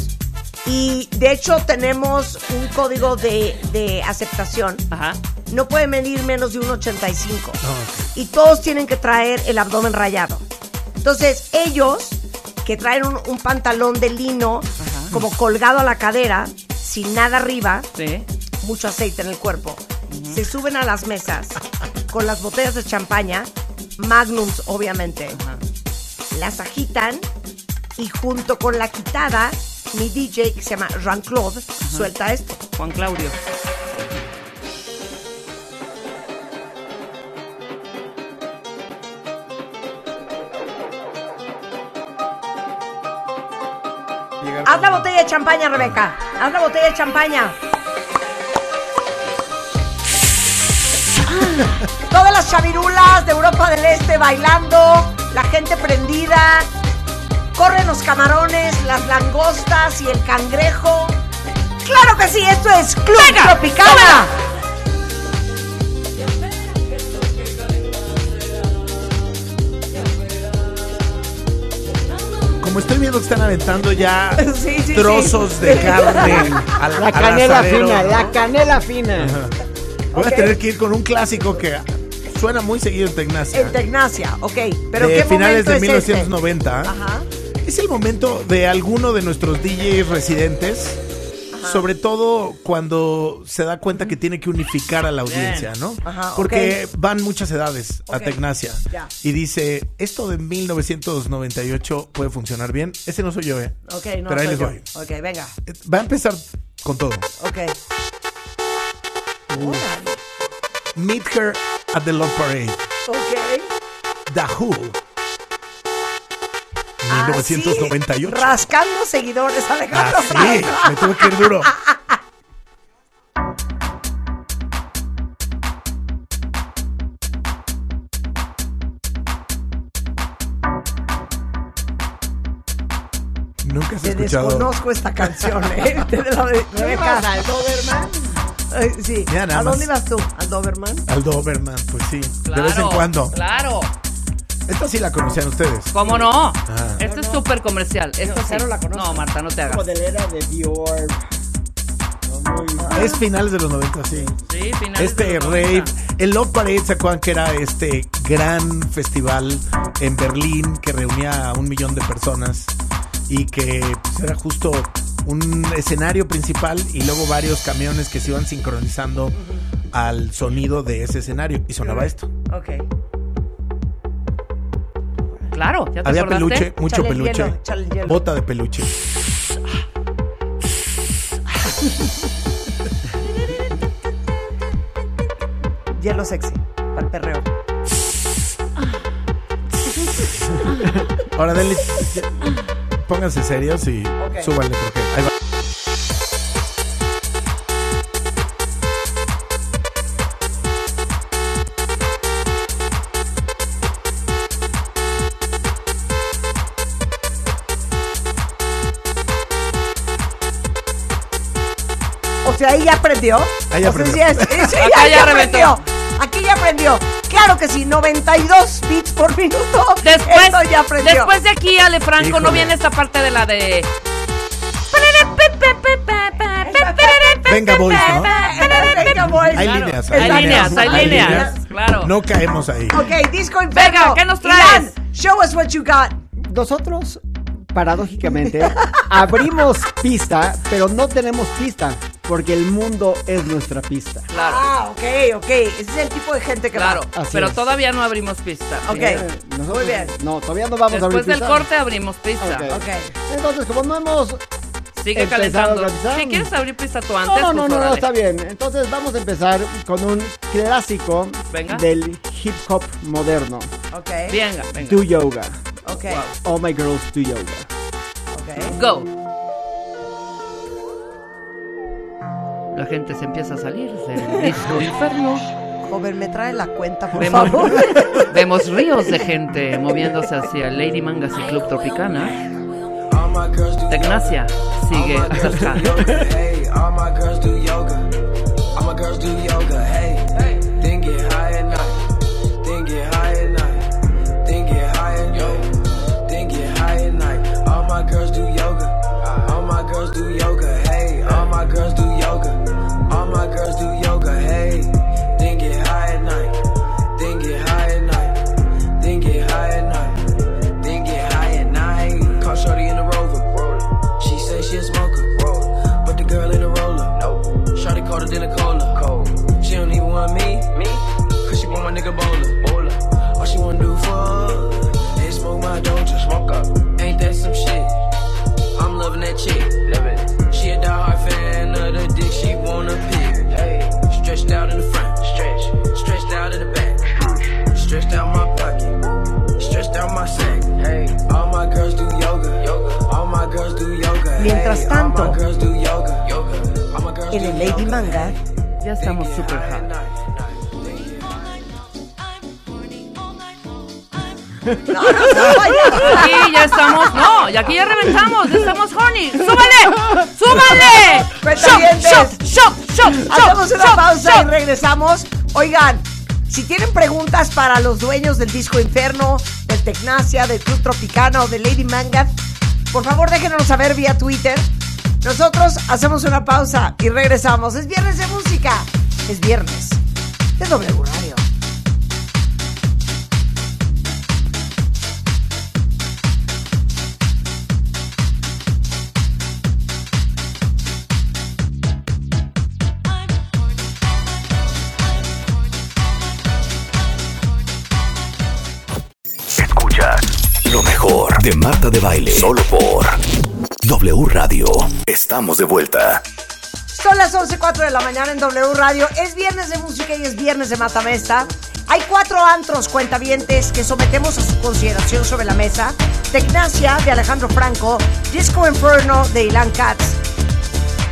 Y de hecho tenemos un código de, de aceptación. Ajá. No puede medir menos de 1,85. Y todos tienen que traer el abdomen rayado. Entonces, ellos que traen un, un pantalón de lino como colgado a la cadera, sin nada arriba, Sí. mucho aceite en el cuerpo, se suben a las mesas con las botellas de champaña, magnums obviamente, las agitan y junto con la quitada, mi DJ que se llama Jean-Claude suelta esto. Juan Claudio. Haz la botella de champaña, Rebeca. Haz la botella de champaña. Todas las chavirulas de Europa del Este bailando, la gente prendida. Corren los camarones, las langostas y el cangrejo. ¡Claro que sí! Esto es Club Venga, Tropicana. Como estoy viendo que están aventando ya Sí, sí, sí. trozos de carne al, La canela fina, ¿no? la canela fina. Voy a tener que ir con un clásico que suena muy seguido en Tecnacia. En Tecnacia, ok. Pero de ¿qué finales momento de es 1990. Este? Ajá. Es el momento de alguno de nuestros DJs residentes, sobre todo cuando se da cuenta que tiene que unificar a la audiencia, ¿no? Ajá, Porque van muchas edades a. Tecnacia. Ya. Y dice, esto de 1998 puede funcionar bien. Ese no soy yo, ¿eh? Ok, no. Pero ahí soy les yo. voy. Ok, venga. Va a empezar con todo. Ok. Órale. Meet Her at the Love Parade. Ok. The Who. Así, 1998. rascando seguidores, Alejandro. Ah, sí, me tuve que ir duro. Nunca has Te escuchado. desconozco esta canción, ¿eh? Te la Rebeca. al Doberman? Ay, sí. ¿A dónde ibas tú? ¿Al Doberman? Al Doberman, pues sí. Claro, de vez en cuando. Claro. Esta sí la conocían ustedes. ¿Cómo no? Ah. Esto es súper comercial. Esto sí. cero la conozco. No, Marta, no te hagas. Modelera de Dior. No, muy- Es finales de los 90, sí. Sí, finales Este de los rave, 90. el Love Parade, ¿se acuerdan que era este gran festival en Berlín que reunía a un millón de personas? y que pues, era justo un escenario principal y luego varios camiones que se iban sincronizando al sonido de ese escenario y sonaba esto. Ok. Claro, ¿ya te Había acordaste? peluche, mucho peluche, hielo, hielo. bota de peluche. Hielo sexy. Para el perreo. Ahora denle, pónganse serios y súbanle porque ahí va. Sea, ahí ya aprendió. Ahí sea, aprendió. sí es- sí, Acá ya, ya ya aprendió. Aquí ya aprendió. Claro que sí, 92 bits por minuto. Después, Esto ya aprendió. después de aquí, Ale Franco, no viene esta parte de la de. Venga, boys, ¿no? Venga, boys. Hay Claro. líneas, Hay hay líneas, hay hay líneas. líneas. Claro. No caemos ahí. Ok, Disco Inferno. Venga, ¿qué nos traes? Ilan, show us what you got. Nosotros, paradójicamente, abrimos pista, pero no tenemos pista, porque el mundo es nuestra pista. Claro, Ah, ok, ok. Ese es el tipo de gente que claro. va. Pero es. todavía no abrimos pista. Ok, Eh, nosotros- muy bien. No, todavía no vamos a abrir Después del pista. corte abrimos pista. Ok. Ok. Entonces, como no hemos... Sigue calentando. organizar. Si quieres abrir pista tú No, antes, no, no, pues no, no, órale. está bien. Entonces vamos a empezar con un clásico Venga. del hip hop moderno. Ok. Venga, venga. Do yoga. Ok. All my girls do yoga. Ok. Go. La gente se empieza a salir del disco inferno. Joven, me trae la cuenta, por Vemos, favor. vemos ríos de gente moviéndose hacia el Lady Mangas y Club Tropicana. All my girls do Tecnacia sigue All my my girls En el Lady. Manga, Ya estamos super hot. no, no, no. Aquí ya estamos. No, y aquí ya reventamos. Ya estamos honey. ¡Súbale! ¡Súbale! Cuentavientes. ¡Shop, shop, shop, shop! Hacemos una shop, pausa shop! y regresamos. Oigan, si tienen preguntas para los dueños del Disco Inferno, del Tecnacia, del Club Tropicana o de Lady Manga, por favor déjenos saber vía Twitter. Nosotros hacemos una pausa y regresamos. Es viernes de música. Es viernes de doble horario. De Marta de Baile. Solo por W Radio. Estamos de vuelta. Son las 11.04 de la mañana en W Radio. Es viernes de música y es viernes de Matamesta. Hay cuatro antros cuentavientes que sometemos a su consideración sobre la mesa. Tecnacia de Alejandro Franco, Disco Inferno de Ilan Katz,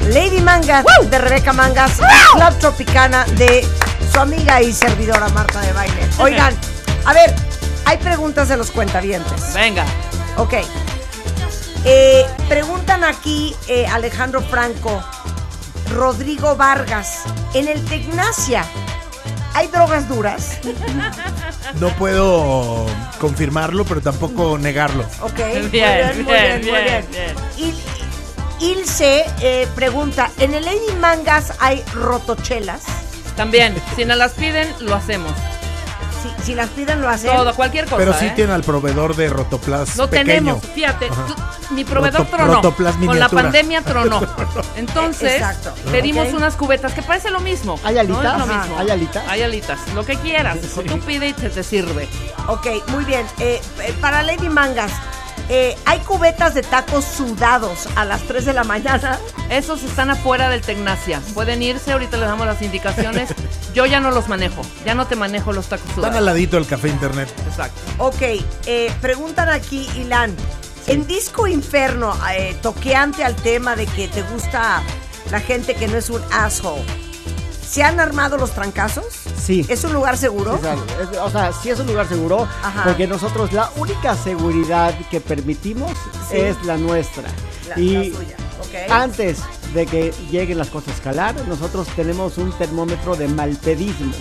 Lady Mangas de Rebeca Mangas, Club Tropicana de su amiga y servidora Marta de Baile. Oigan, a ver, hay preguntas de los cuentavientes. Venga. Ok. Eh, preguntan aquí eh, Alejandro Franco, Rodrigo Vargas, en el Tecnacia, ¿hay drogas duras? No puedo confirmarlo, pero tampoco negarlo. Ok. Bien, muy bien, muy bien, bien, muy bien, bien. Il- Ilse eh, pregunta, ¿en el Lady Mangas hay rotochelas? También, si nos las piden, lo hacemos. Sí, Si las piden, lo hacen. Todo, cualquier cosa. Pero sí ¿eh? tiene al proveedor de Rotoplas Lo pequeño. tenemos, fíjate. Tú- mi proveedor Roto- tronó. Rotoplas Con la pandemia tronó. Entonces, Exacto. pedimos unas cubetas que parece lo mismo. ¿Hay ¿no? alitas? Es lo mismo. ¿Hay alitas? Hay alitas. Lo que quieras. Tú pide y te, te sirve. Ok, muy bien. Eh, eh, para Lady Mangas, eh, hay cubetas de tacos sudados a las 3 de la mañana. Esos están afuera del Tecnacia. Pueden irse, ahorita les damos las indicaciones. Yo ya no los manejo. Ya no te manejo los tacos Están sudados. al ladito del café internet. Exacto. Ok, eh, preguntan aquí, Ilan. En Disco Inferno, eh, toqueante al tema de que te gusta la gente que no es un asshole, ¿se han armado los trancazos? Sí. ¿Es un lugar seguro? Sea, es- o sea, sí es un lugar seguro, Ajá. porque nosotros la única seguridad que permitimos Sí. es la nuestra. La- y la suya, antes de que lleguen las cosas a escalar, nosotros tenemos un termómetro de malpedismo.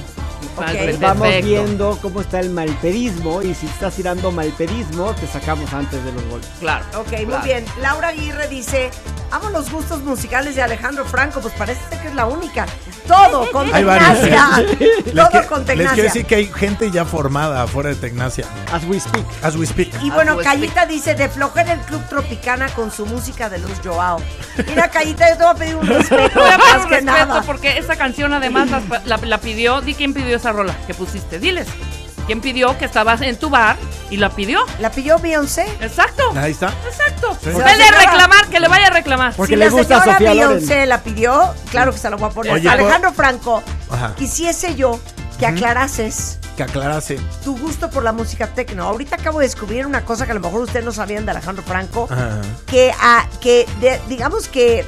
Vale, Ok. Vamos perfecto. viendo cómo está el malpedismo y si estás tirando malpedismo, te sacamos antes de los goles. Claro. Ok, muy bien. Laura Aguirre dice, amo los gustos musicales de Alejandro Franco, pues parece que es la única. Todo con. Tecnacia. Les, Todo que- con les Tecnacia. quiero decir que hay gente ya formada afuera de Tecnacia. As we speak. As we speak. Y bueno, Cayita dice, de flojera el Club Tropicana con su música de Luz Joao. Mira, Cayita, yo te voy a pedir un respeto, Voy a pedir un respeto nada. porque esa canción además la, la- la pidió. Di quién pidió esa rola que pusiste. Diles. ¿Quién pidió que estabas en tu bar y la pidió? La pidió Beyoncé. Exacto. Ahí está. Exacto. Sí. Vele a reclamar, que le vaya a reclamar. Porque si le la gusta a señora Sofía Loren. Beyoncé la pidió, claro que se la voy a poner. Oye, Alejandro Franco, Ajá. quisiese yo que aclarases Que aclarase. tu gusto por la música tecno. Ahorita acabo de descubrir una cosa que a lo mejor ustedes no sabían de Alejandro Franco, Ajá. que, ah, que de- digamos que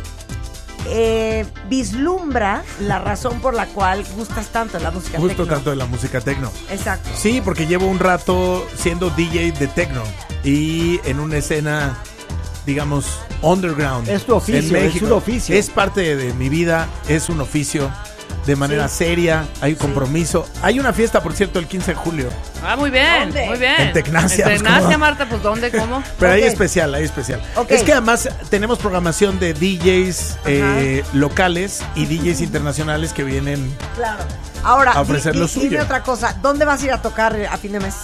eh, vislumbra la razón por la cual gustas tanto de la música tecno. tanto de la música tecno. Exacto. Sí, porque llevo un rato siendo DJ de techno y en una escena, digamos, underground. Es tu oficio, en México. es un oficio. Es parte de mi vida, es un oficio de manera Sí. seria, hay compromiso. Hay una fiesta, por cierto, el 15 de julio, Ah, muy bien, ¿Dónde? muy bien. En Tecnacia, En pues, Tecnacia, ¿cómo? Marta, pues ¿dónde, cómo? pero hay Ok. especial, hay especial. Es que además tenemos programación de DJs eh, locales y DJs internacionales que vienen Claro. Ahora, A ofrecer di- lo di- suyo. dime otra cosa. ¿Dónde vas a ir a tocar a fin de mes?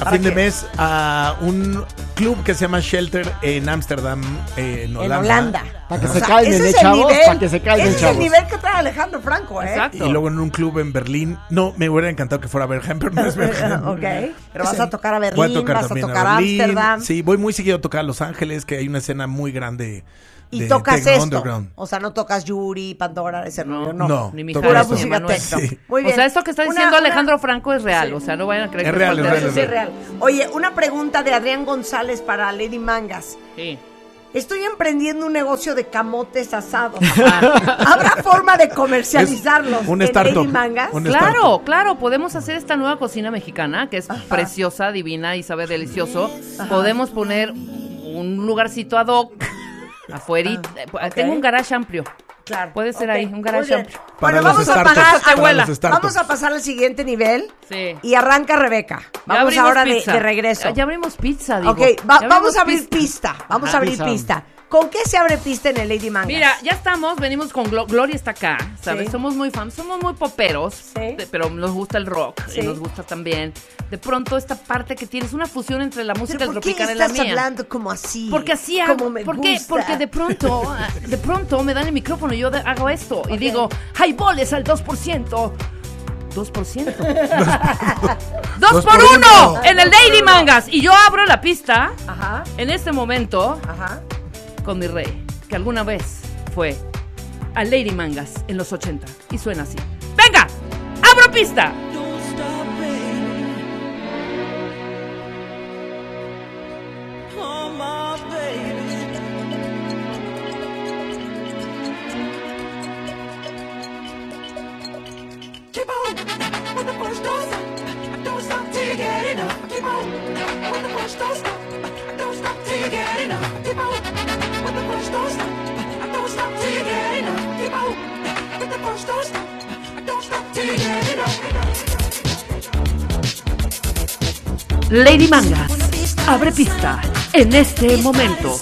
a ¿Para fin de mes a un club que se llama Shelter en Ámsterdam, eh, en En Holanda. Holanda. Para que O se sea, calmen, ese ¿eh, chavos? Para que se calmen, ese es chavos. el nivel que trae Alejandro Franco, ¿eh? Exacto. Y luego en un club en Berlín. No, me hubiera encantado que fuera a Bergen, pero no es Bergen. ok. Pero vas a tocar a Voy Berlín, a tocar vas a también tocar a Berlín. Ámsterdam. Sí, voy muy seguido a tocar a Los Ángeles, que hay una escena muy grande Y de tocas esto. underground. O sea, no tocas Yuri, Pandora, ese No, rollo, no. no. Ni toco Pura música Emanuel. techno. Sí. Muy bien. O sea, esto que está diciendo una- Alejandro Franco es real. O sea, no vayan a creer Es que real, es real, es real. Oye, una pregunta de Adrián González para Lady Mangas. Sí. Estoy emprendiendo un negocio de camotes asados. ¿Habrá forma de comercializarlos Es un en startup. Lady Mangas? Un Claro, startup. claro, podemos hacer esta nueva cocina mexicana que es preciosa, divina y sabe delicioso. Podemos poner un lugarcito ad hoc afuera. Ah, Tengo un garage amplio. Claro. Puede ser Ok, ahí, un garage amplio. Para Bueno, vamos a startups, pagar, para abuela. Vamos a pasar al siguiente nivel Sí. y arranca Rebeca. Ya Vamos ahora de, de regreso. Ya abrimos pizza, digo. ok, va- Ya vamos a abrir pizza. pista. Vamos Ajá. a abrir Pizza. pista. ¿Con qué se abre pista en el Lady Mangas? Mira, ya estamos, venimos con Glo- Gloria está acá, ¿sabes? Sí. Somos muy fans, somos muy poperos, Sí. de- pero nos gusta el rock Sí. y nos gusta también. De pronto esta parte que tienes una fusión entre la música ¿Pero ¿Por qué tropicana y la estás mía. hablando como así? Porque así hago. Como me ¿Por qué? gusta. Porque de pronto, de pronto me dan el micrófono y yo de- hago esto y digo, highballs al 2%. 2%. ¡Dos Dos por por uno! uno. En el Daily Mangas. Y yo abro la pista Ajá, en este momento ajá. Con mi rey, que alguna vez fue a Lady Mangas en los 80. Y suena así. ¡Venga! ¡Abro pista! Lady Mangas abre pista en este momento.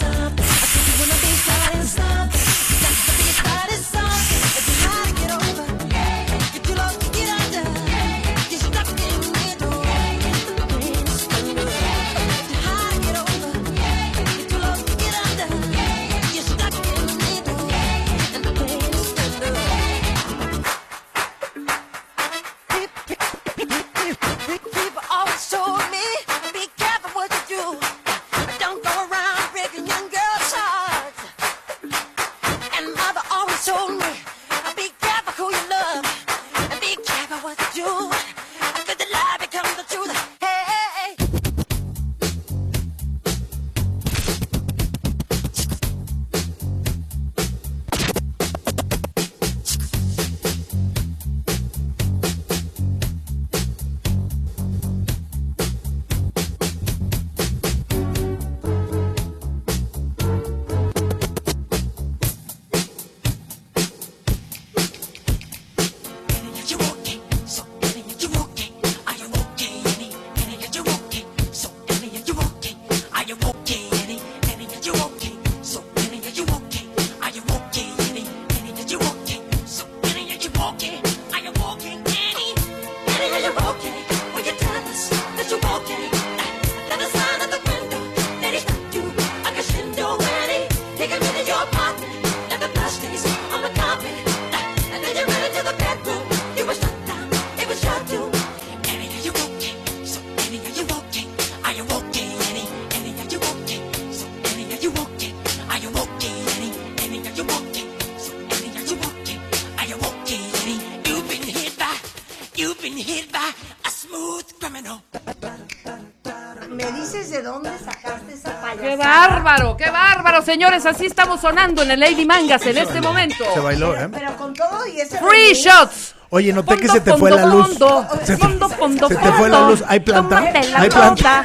Señores! Así estamos sonando en el Lady Mangas en este momento. Se bailó, ¿eh? Pero con todo y ese Free shots. Oye, noté que Fondo, se te fue la fondo, luz. fondo, Se te, fondo, fondo, se te fue la fondo. luz. ¿Hay planta? ¿Hay planta?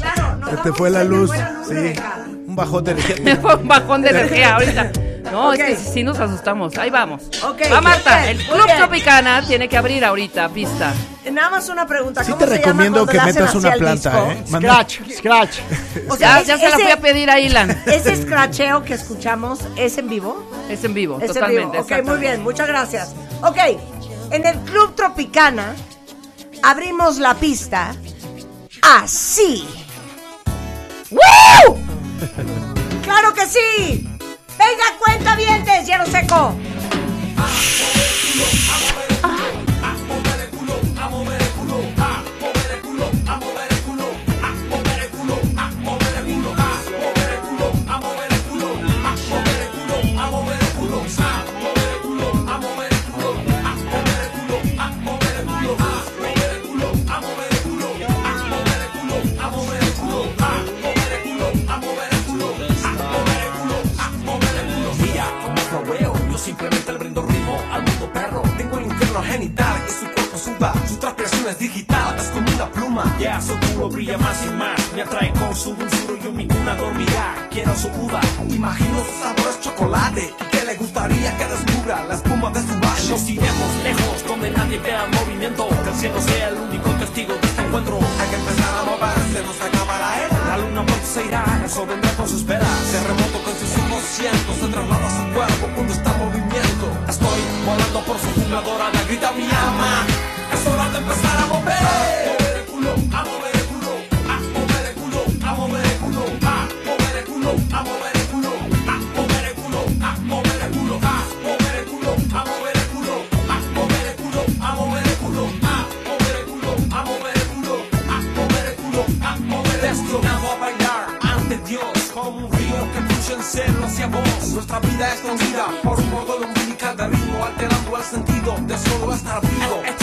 Claro, nos Se te fue la luz. Sí. Un bajón de Me energía. fue un bajón de energía ahorita. No, es que sí nos asustamos. Ahí vamos. Ok, Va Marta, el Club. Tropicana tiene que abrir ahorita pista. Nada más una pregunta. Sí ¿cómo te se llama recomiendo que metas una planta? ¿eh? Scratch, scratch. O sea, Ya, ya se la fui a pedir a Ilan. Ese scratcheo que escuchamos es en vivo. Es en vivo, Es en totalmente. vivo. Ok, muy bien, muchas gracias. Ok, en el Club Tropicana abrimos la pista así. ¡Woo! ¡Claro que sí! ¡Venga, cuenta dientes, hielo seco! Es digital, es como una pluma. Ya su culo brilla más y más, me atrae con su dulzura y yo ninguna dormirá. Quiero su uva, imagino su sabor es chocolate. ¿Y qué le gustaría que descubra la espuma de su valle? Nos iremos lejos, donde nadie vea el movimiento, que el cielo sea el único testigo de este encuentro. Hay que empezar a moverse, nos acaba la era. La luna pronto se irá, el sol vendrá con sus velas. Se remoto con sus ojos cientos, se traslada a su cuerpo cuando está en movimiento. Estoy volando por su jungla dorada, grita mi alma. Nuestra vida es conocida por un modo umbilical de ritmo, alterando el sentido de solo estar vivo.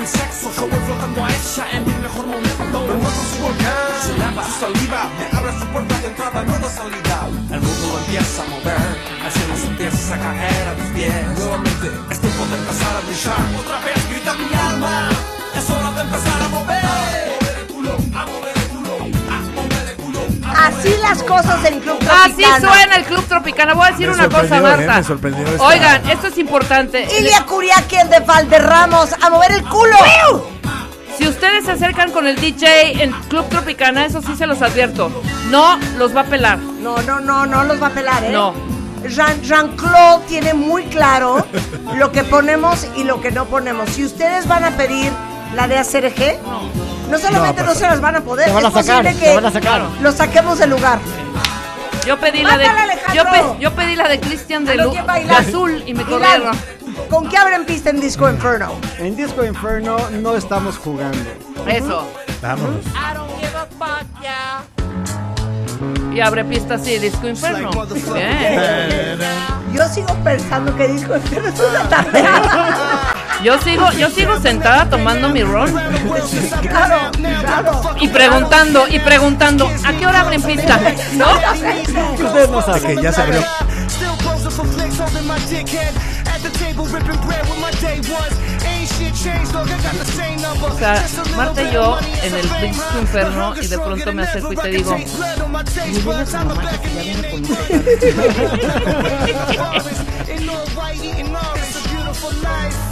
Mi sexo, yo voy flotando a ella en mi mejor momento. Me muestro su volcán, se lava su saliva, me abre su puerta de entrada, no de salida. El mundo empieza a mover, el cielo se empieza a caer a mis pies. Nuevamente es tiempo de empezar a brillar. Otra vez grita mi alma, es hora de empezar a mover. A mover a mover Así las cosas en Club Así Tropicana. suena el Club Tropicana. Voy a decir Me una cosa, eh, Marta. esta- Oigan, esto es importante. Ilia Curiaki, el de Valderramos, a mover el culo. Si ustedes se acercan con el DJ en Club Tropicana, eso sí se los advierto. No los va a pelar. No, no, no, no los va a pelar, ¿eh? No. Jean- Jean-Claude tiene muy claro lo que ponemos y lo que no ponemos. Si ustedes van a pedir la de ACRG, no solamente No, no, pues, se las van a poder, te van es a sacar, posible te que van a sacar. los saquemos del lugar. Yo pedí la de yo, Alejandro. pe- yo pedí la de Cristian de, azul y me corrieron. ¿Con qué abren pista en Disco Inferno? En Disco Inferno no estamos jugando. Eso. Vámonos. Y abre pista así, Disco Inferno. Bien. Yo sigo pensando que Disco Inferno es una tardeada. Yo sigo, yo sigo sentada tomando mi ron. claro, claro. Y preguntando, y preguntando, ¿a qué hora abren pista? ¿No? Usted no sabe que ya se abrió. O sea, Marta y yo en el pinche inferno y de pronto me acerco y te digo,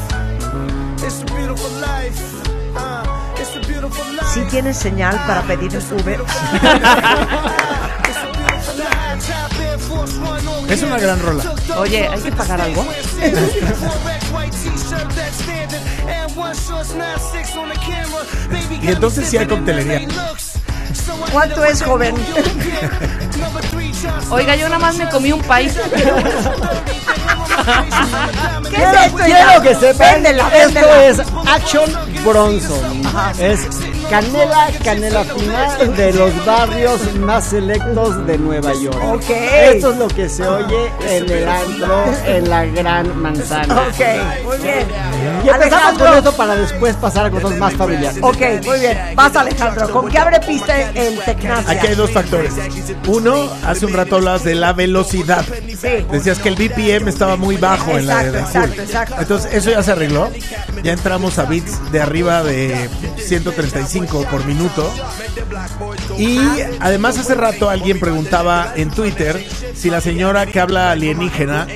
Si tienes señal para pedir un Uber. Es una gran rola. Oye, ¿hay que pagar algo? y entonces sí hay coctelería. ¿Cuánto es, joven? Oiga, yo nada más me comí un país. quiero, que sepan, esto es Action Bronson canela, canela fina de los barrios más selectos de Nueva York. Ok. Esto es lo que se oye en el antro en la Gran Manzana. Ok, muy bien. Y empezamos Alejandro. con eso para después pasar a cosas más familiares. Ok, muy bien. Vas, Alejandro. ¿Con qué abre pista el Tecnacia? Aquí hay dos factores. Uno, hace un rato hablabas de la velocidad. Sí. Decías que el BPM estaba muy bajo en la de Exacto, azul. exacto, exacto. Entonces, eso ya se arregló. Ya entramos a beats de arriba de 135 por minuto. Y además hace rato alguien preguntaba en Twitter si la señora que habla alienígena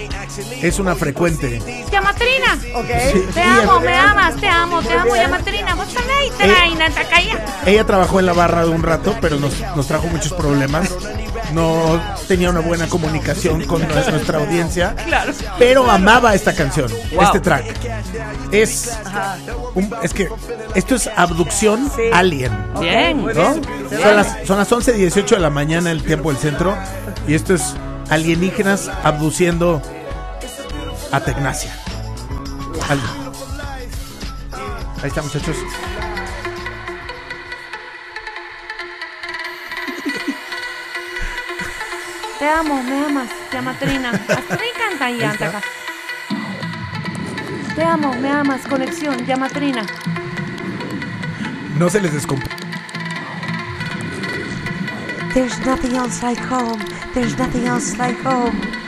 es una frecuente. Yamatrina. Ok. Te amo, me amas, te amo, te amo, Yamatrina. Vos también, Teraina, Takaya. Ella trabajó en la barra de un rato, pero nos, nos trajo muchos problemas. No tenía una buena comunicación con nuestra audiencia. Claro. Pero amaba esta canción, Wow. este track. Es, un- es que esto es abducción alien. Bien. ¿no? bien. Son las, son las 11.18 de la mañana el tiempo del centro. Y esto es alienígenas abduciendo a Tecnacia. Ahí está, muchachos. Te amo, me amas, ya, está. Taka. Te amo, me amas, conexión, Yamatrina. No se les descomp... There's nothing else like home. There's nothing else like home.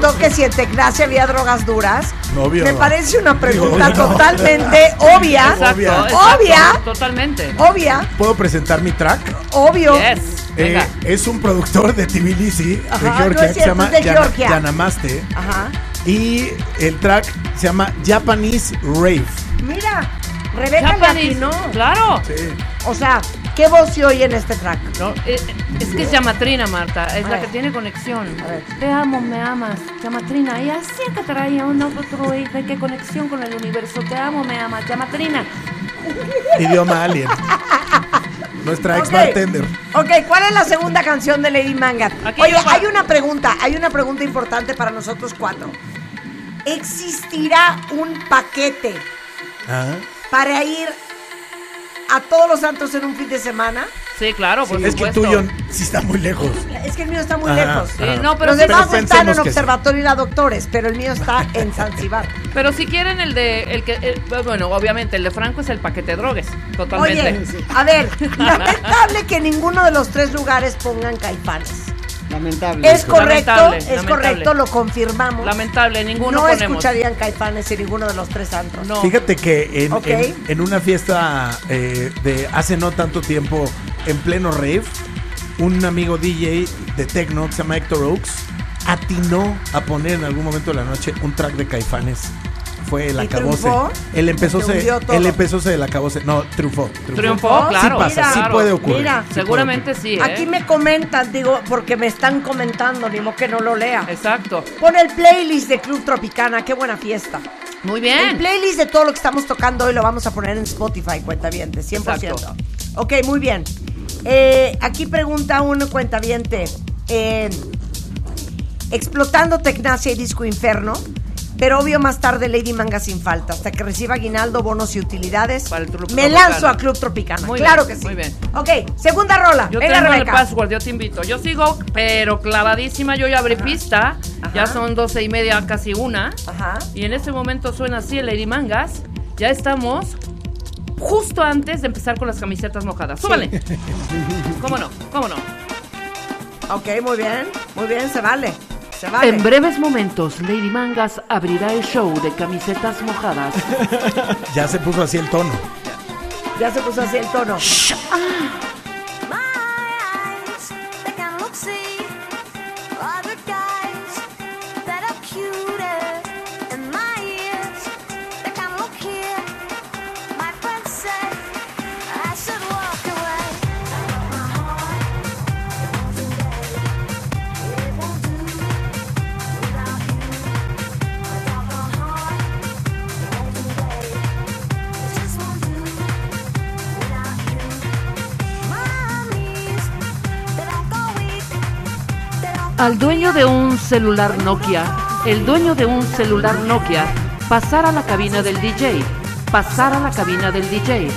Preguntó que si en Tecnacia había drogas duras. Obvio. Me parece una pregunta Obvio no. totalmente obvia. Exacto, Obvia. exacto, Obvia. Totalmente. Obvia. ¿Puedo presentar mi track? Obvio. Yes. Eh, Venga. es un productor de Tbilisi, de Ajá, Georgia, no es que se llama de Yana- Georgia. Yanamaste. Ajá. Y el track se llama Japanese Rave. Mira, Rebeca Japanese. Latino. Claro. Sí. O sea, ¿qué voz se oye en este track? No, eh, es que es Yamatrina, Marta. Es A la ver. que tiene conexión. A ver. Te amo, me amas, Yamatrina. Y así que traía un otro y de qué conexión con el universo. Te amo, me amas, Yamatrina. Idioma alien. Nuestra ex Ok. bartender. Ok, ¿cuál es la segunda canción de Lady Manga? Aquí Oye, hay una pregunta, hay una pregunta importante para nosotros cuatro. ¿Existirá un paquete Ah. para ir a todos los santos en un fin de semana? Sí, claro, por es que el tuyo sí está muy lejos. Es que el mío está muy Ajá, lejos. Sí, no, pero Los sí- demás Pero están en sí. Observatorio y la Doctores, pero el mío está en Zanzibar. Pero si quieren el de el que el- bueno, obviamente el de Franco es el paquete drogues, totalmente. Oye, a ver, lamentable que ninguno de los tres lugares pongan caifanes. Lamentable. Es correcto, Lamentable, es lamentable. correcto, lo confirmamos. Lamentable, ninguno no ponemos. escucharían caifanes en ninguno de los tres antros. No. Fíjate que en- en una fiesta eh, de hace no tanto tiempo, en pleno rave, un amigo DJ de techno que se llama Héctor Oaks atinó a poner en algún momento de la noche un track de Caifanes. Fue el ¿Y acabose. triunfó? Él empezó ¿Te se, él empezó se el acabose. No, triunfó. Triunfó, claro. Sí pasa, sí Claro. puede ocurrir. Mira. sí Seguramente sí, ¿eh? Aquí me comentan, digo, porque me están comentando, ni modo que no lo lea. Exacto. Pon el playlist de Club Tropicana, qué buena fiesta. Muy El bien. playlist de todo lo que estamos tocando hoy lo vamos a poner en Spotify, cuentaviente, 100%. Exacto. Ok, muy bien. Eh, aquí pregunta un cuentaviente. eh, explotando Tecnacia y Disco Inferno. Pero obvio más tarde Lady Manga sin falta, hasta que reciba aguinaldo, bonos y utilidades. Club Me Tropicana. lanzo a Club Tropicana. Muy claro bien, que sí. muy bien. Ok, segunda rola. Yo Venga, tengo el password, yo te invito. Yo sigo, pero clavadísima. Yo ya abrí pista. Ya son doce y media, casi una. Y en este momento suena así el Lady Mangas. Ya estamos justo antes de empezar con las camisetas mojadas. Súbale. ¿Cómo no? ¿Cómo no? Ok, muy bien. Muy bien, se vale. Se vale. En breves momentos, Lady Mangas abrirá el show de camisetas mojadas. Ya se puso así el tono. Ya se puso así el tono. They Al dueño de un celular Nokia, el dueño de un celular Nokia, pasar a la cabina del DJ, pasar a la cabina del DJ.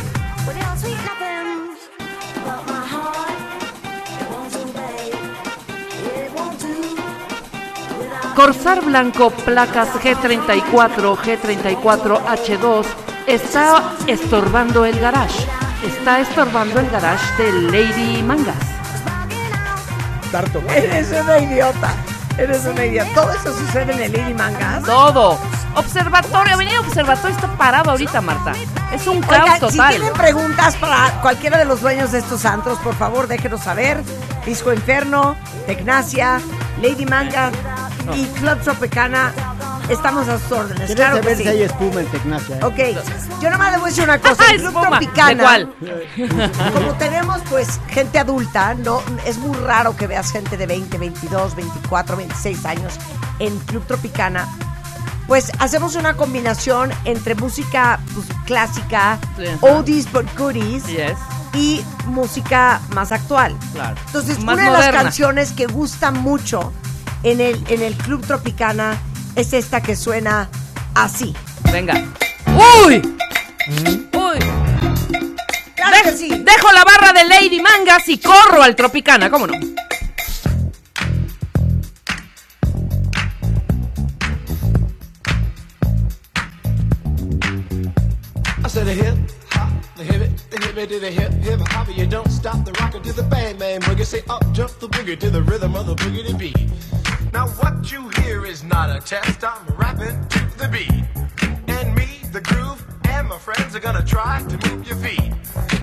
Corsar Blanco placas G34, G34H2 está estorbando el garage. Está estorbando el garage de Lady Mangas. Eres una idiota. Eres una idiota. Todo eso sucede en el Lady Mangas. Todo. Observatorio, Avenida Observatorio está parado ahorita, Marta. Es un caos Oigan, si total. tienen preguntas para cualquiera de los dueños de estos antros, por favor, déjenos saber. Disco Inferno, Tecnacia, Lady Manga y Club Tropicana. Estamos a sus órdenes. ¿Quieres Claro que saber sí. si hay espuma en Tecnacia? eh? Ok, yo nomás le voy a decir una cosa. El Club Tropicana. ¿de cuál? Como tenemos pues gente adulta, no es muy raro que veas gente de 20, 22, 24, 26 años en Club Tropicana. Pues hacemos una combinación entre música pues, clásica, Sí, oldies but goodies Yes. y música más actual. Claro. Entonces, Más una de las canciones que gusta mucho en el, en el Club Tropicana es esta que suena así. Venga. ¡Uy! ¡Uy! ¡Claro que sí! Dejo la barra de Lady Mangas y corro al Tropicana, ¿cómo no? I said a hip hop, the hip it, the hip it to the hip hip hop. You don't stop the rocker to the bang bang boogie. Say up jump the boogie to the rhythm of the boogie to beat. Now what you hear is not a test. I'm rapping to the beat, and me, the groove, and my friends are gonna try to move your feet.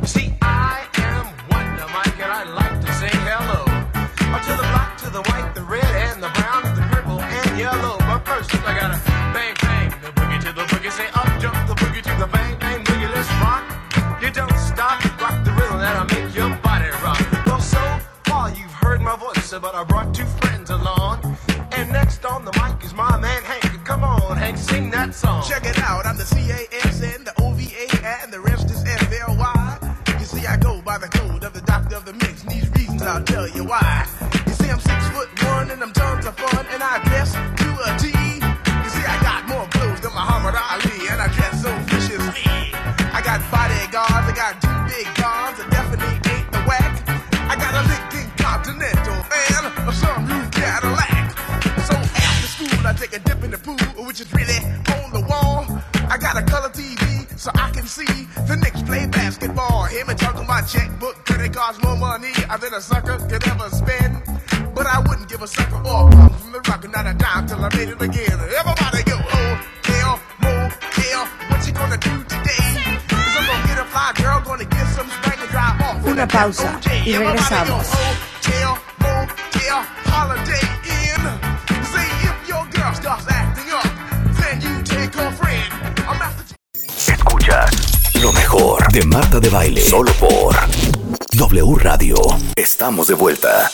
See, I am Wonder Mike, and I like to say hello. Or to the black, to the white, the red, and the brown, the purple, and yellow. But first, I gotta bang bang the boogie to the boogie. Say up jump the boogie to the bang bang boogie. Let's rock. You don't stop, rock the rhythm that'll make your body rock. Well, so far you've heard my voice, but I brought on the mic is my man Hank. Come on, Hank, sing that song. Check it out, I'm the C-A-S-N, the O-V-A, and the rest is F-L-Y. You see, I go by the code of the doctor of the mix, and these reasons I'll tell you why. You see, I'm six foot and talking my checkbook, credit cards, more money than a sucker could ever spend. But I wouldn't give a sucker or a punk from the rock, and not a dime till I made it again. Everybody go, oh, hell, motel, what you gonna do today? Cause I'm gonna get a fly girl, gonna get some spank and drive off. Una pausa y regresamos. Oh, de Marta de Baile. Solo por W Radio. Estamos de vuelta.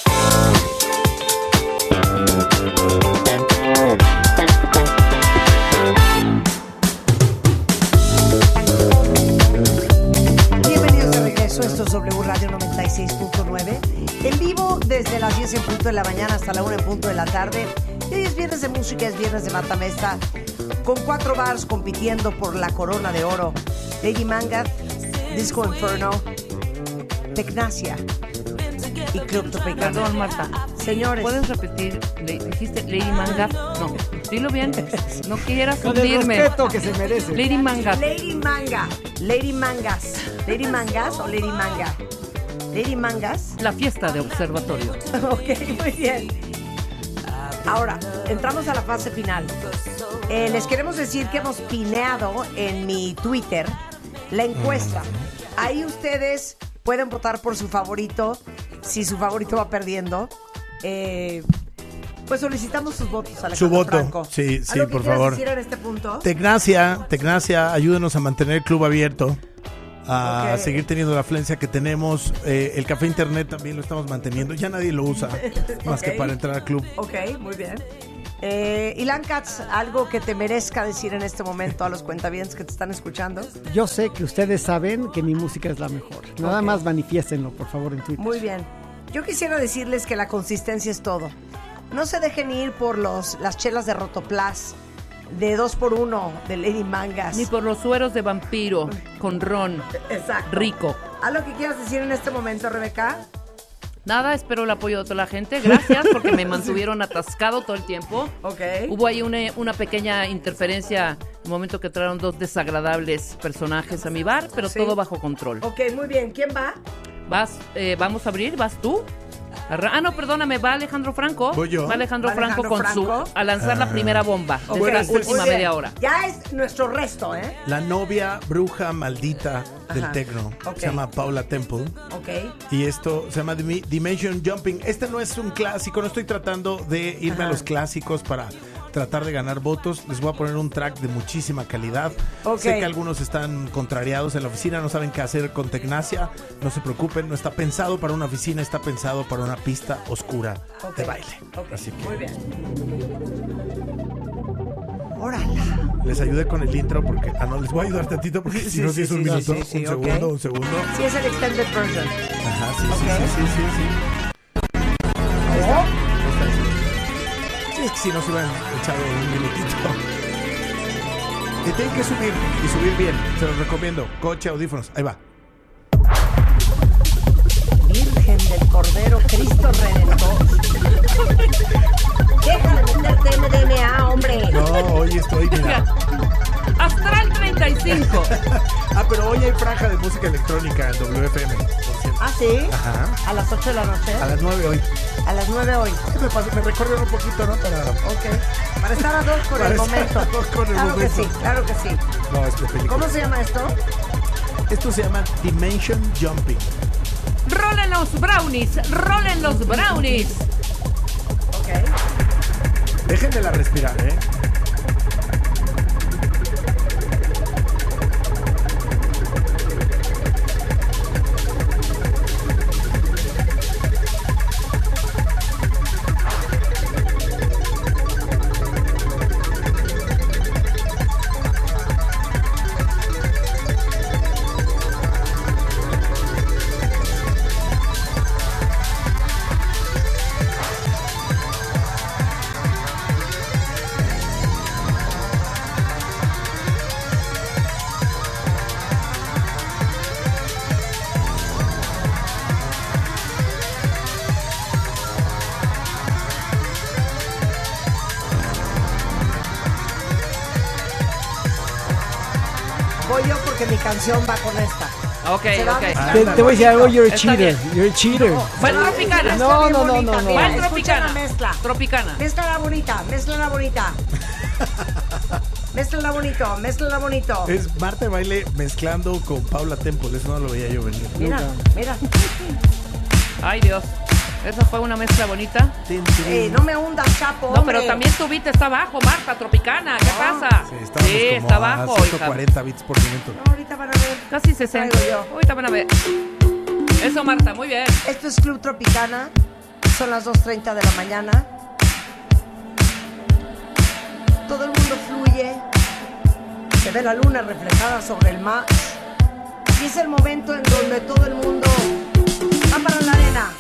Bienvenidos de regreso, esto es W Radio 96.9. En vivo desde las 10 en punto de la mañana hasta la 1 en punto de la tarde. Y hoy es viernes de música, es viernes de Matamesta, con cuatro bars compitiendo por la corona de oro. Lady Manga, Disco Inferno, Tecnacia y. Perdón, Marta. Señores. ¿Puedes repetir? Le- ¿Dijiste Lady Manga? No, dilo bien. No quieras Con el hundirme. respeto que se merece. Lady Manga. Lady Manga, Lady Mangas. Lady Mangas o Lady Manga. Lady Mangas. La fiesta de observatorio. ok, muy bien. Ahora, entramos a la fase final. Eh, les queremos decir que hemos pineado en mi Twitter la encuesta. Ahí ustedes pueden votar por su favorito. Si su favorito va perdiendo, eh, pues solicitamos sus votos. Alejandro Su voto. Franco. Sí, sí, ¿Algo que por favor. decir en este punto? Tecnacia, Tecnacia, ayúdenos a mantener el club abierto. A seguir teniendo la afluencia que tenemos. Eh, el café internet también lo estamos manteniendo. Ya nadie lo usa más que para entrar al club. Ok, muy bien. Eh, Ilan Katz, algo que te merezca decir en este momento a los cuentavientes que te están escuchando. Yo sé que ustedes saben que mi música es la mejor. Nada más manifiéstenlo, por favor, en Twitter. Muy bien. Yo quisiera decirles que la consistencia es todo. No se dejen ir por los, las chelas de Rotoplas, de 2x1, de Lady Mangas. Ni por los sueros de vampiro con ron. Exacto. Rico. ¿Algo que quieras decir en este momento, Rebeca? Nada, espero el apoyo de toda la gente. Gracias porque me mantuvieron atascado todo el tiempo. Ok. Hubo ahí una, una pequeña interferencia en el momento que trajeron dos desagradables personajes a mi bar, pero Sí. todo bajo control. Ok, muy bien. ¿Quién va? Vas, eh, vamos a abrir, vas tú. Arra- ah, no, perdóname, va Alejandro Franco. Voy yo. Va Alejandro, Va Franco Alejandro con Franco. su a lanzar la Ah. primera bomba de Bueno, esta este- última Muy bien. media hora. Ya es nuestro resto, ¿eh? La novia bruja maldita del Ajá. tecno. Se llama Paula Temple. Ok. Y esto se llama Dimension Jumping. Este no es un clásico, no estoy tratando de irme Ajá. a los clásicos para tratar de ganar votos. Les voy a poner un track de muchísima calidad. Sé que algunos están contrariados en la oficina, no saben qué hacer con Tecnacia. No se preocupen, no está pensado para una oficina, está pensado para una pista oscura de baile. Así que Muy bien. Órala. les ayudé con el intro porque ah no les voy a ayudar tantito porque si no sí, si es un sí, minuto, sí, sí, un segundo, un segundo. Sí, es el extended version. Ajá, sí, sí, sí, sí, sí, sí. Ahí está. Si no se hubieran echado un minutito. Y tienen que subir y subir bien. Se los recomiendo. Coche, audífonos. Ahí va. Virgen del Cordero, Cristo Redentor. Deja de meterte MDMA, hombre. No, hoy estoy, mira. Astral 35. Ah, pero hoy hay franja de música electrónica en WFM. ¿Ah, sí? Ajá. A las 8 de la noche. A las 9 hoy. A las 9 hoy. Me, recorren un poquito, ¿no? Para. Ok. Para estar a dos con Para el estar momento. a dos con el claro momento. que sí, claro que sí. No, es película. ¿Cómo se llama esto? Esto se llama Dimension Jumping. Rolen los brownies, rolen los brownies. Ok. Déjenmela respirar, ¿eh? Canción va con esta. Ok, ok. Te, te voy a decir algo, you're a Está cheater. bien. You're a cheater. Fue tropicana. No, no, no, bonita, no, no. ¿Cuál tropicana? la mezcla. Tropicana. Mézclala bonita, mézclala bonita. mézclala bonito, mézclala bonito. Es Marta de Baile mezclando con Paula Temple. Eso no lo veía yo venir. Mira, mira. Ay, Dios. Esa fue una mezcla bonita. Eh, no me hundas, capo. No, pero hombre. también tu beat está abajo, Marta, tropicana. ¿Qué pasa? Sí, Sí, como está a abajo, hija. 140 bits por minuto. No, ahorita van a ver. Casi 60. Traigo yo. Ahorita van a ver. Eso, Marta, muy bien. Esto es Club Tropicana. Son las 2.30 de la mañana. Todo el mundo fluye. Se ve la luna reflejada sobre el mar. Y es el momento en donde todo el mundo va para la arena.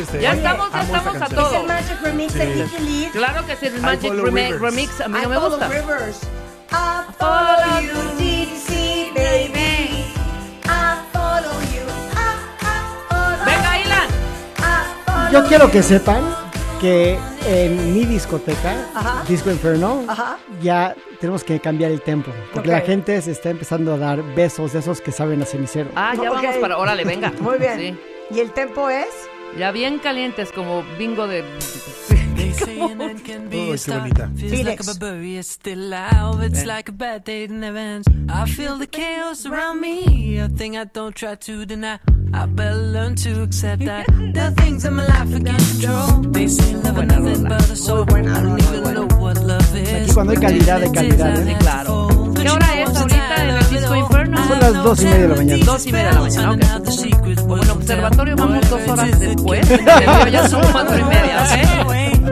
Este, Ya estamos, ya Amo esta estamos a canción. Es el todo. Magic Remix de Sí. Kiki Lee. Claro que sí, el Magic follow Remi- rivers. Remix a mí I no me gusta. rivers. I follow you, deep sea, baby. I follow you. I, I follow Venga, Ilan. Yo quiero que sepan que en mi discoteca, Ajá. Disco Inferno, Ajá. ya tenemos que cambiar el tempo. Porque la gente se está empezando a dar besos de esos que saben a cenicero. Ah, ya vamos para. Órale, venga. Muy bien. Sí. ¿Y el tempo es? Ya bien calientes, como bingo de. Uy, qué bonita. Feels Phoenix. like a barbarian is still alive. It's like a bad day that never ends. I feel the chaos around me, a thing I don't try to deny. I better learn to accept that. There are things in my life I can't control. They say love is nothing but a soul. I don't even know what love is. Aquí cuando hay calidad, hay calidad, ¿eh? Claro. ¿Qué hora es ahorita las dos y media de la mañana. Dos y media de la mañana, ok. Como en observatorio vamos dos horas después. Ya son cuatro y media, ¿ok?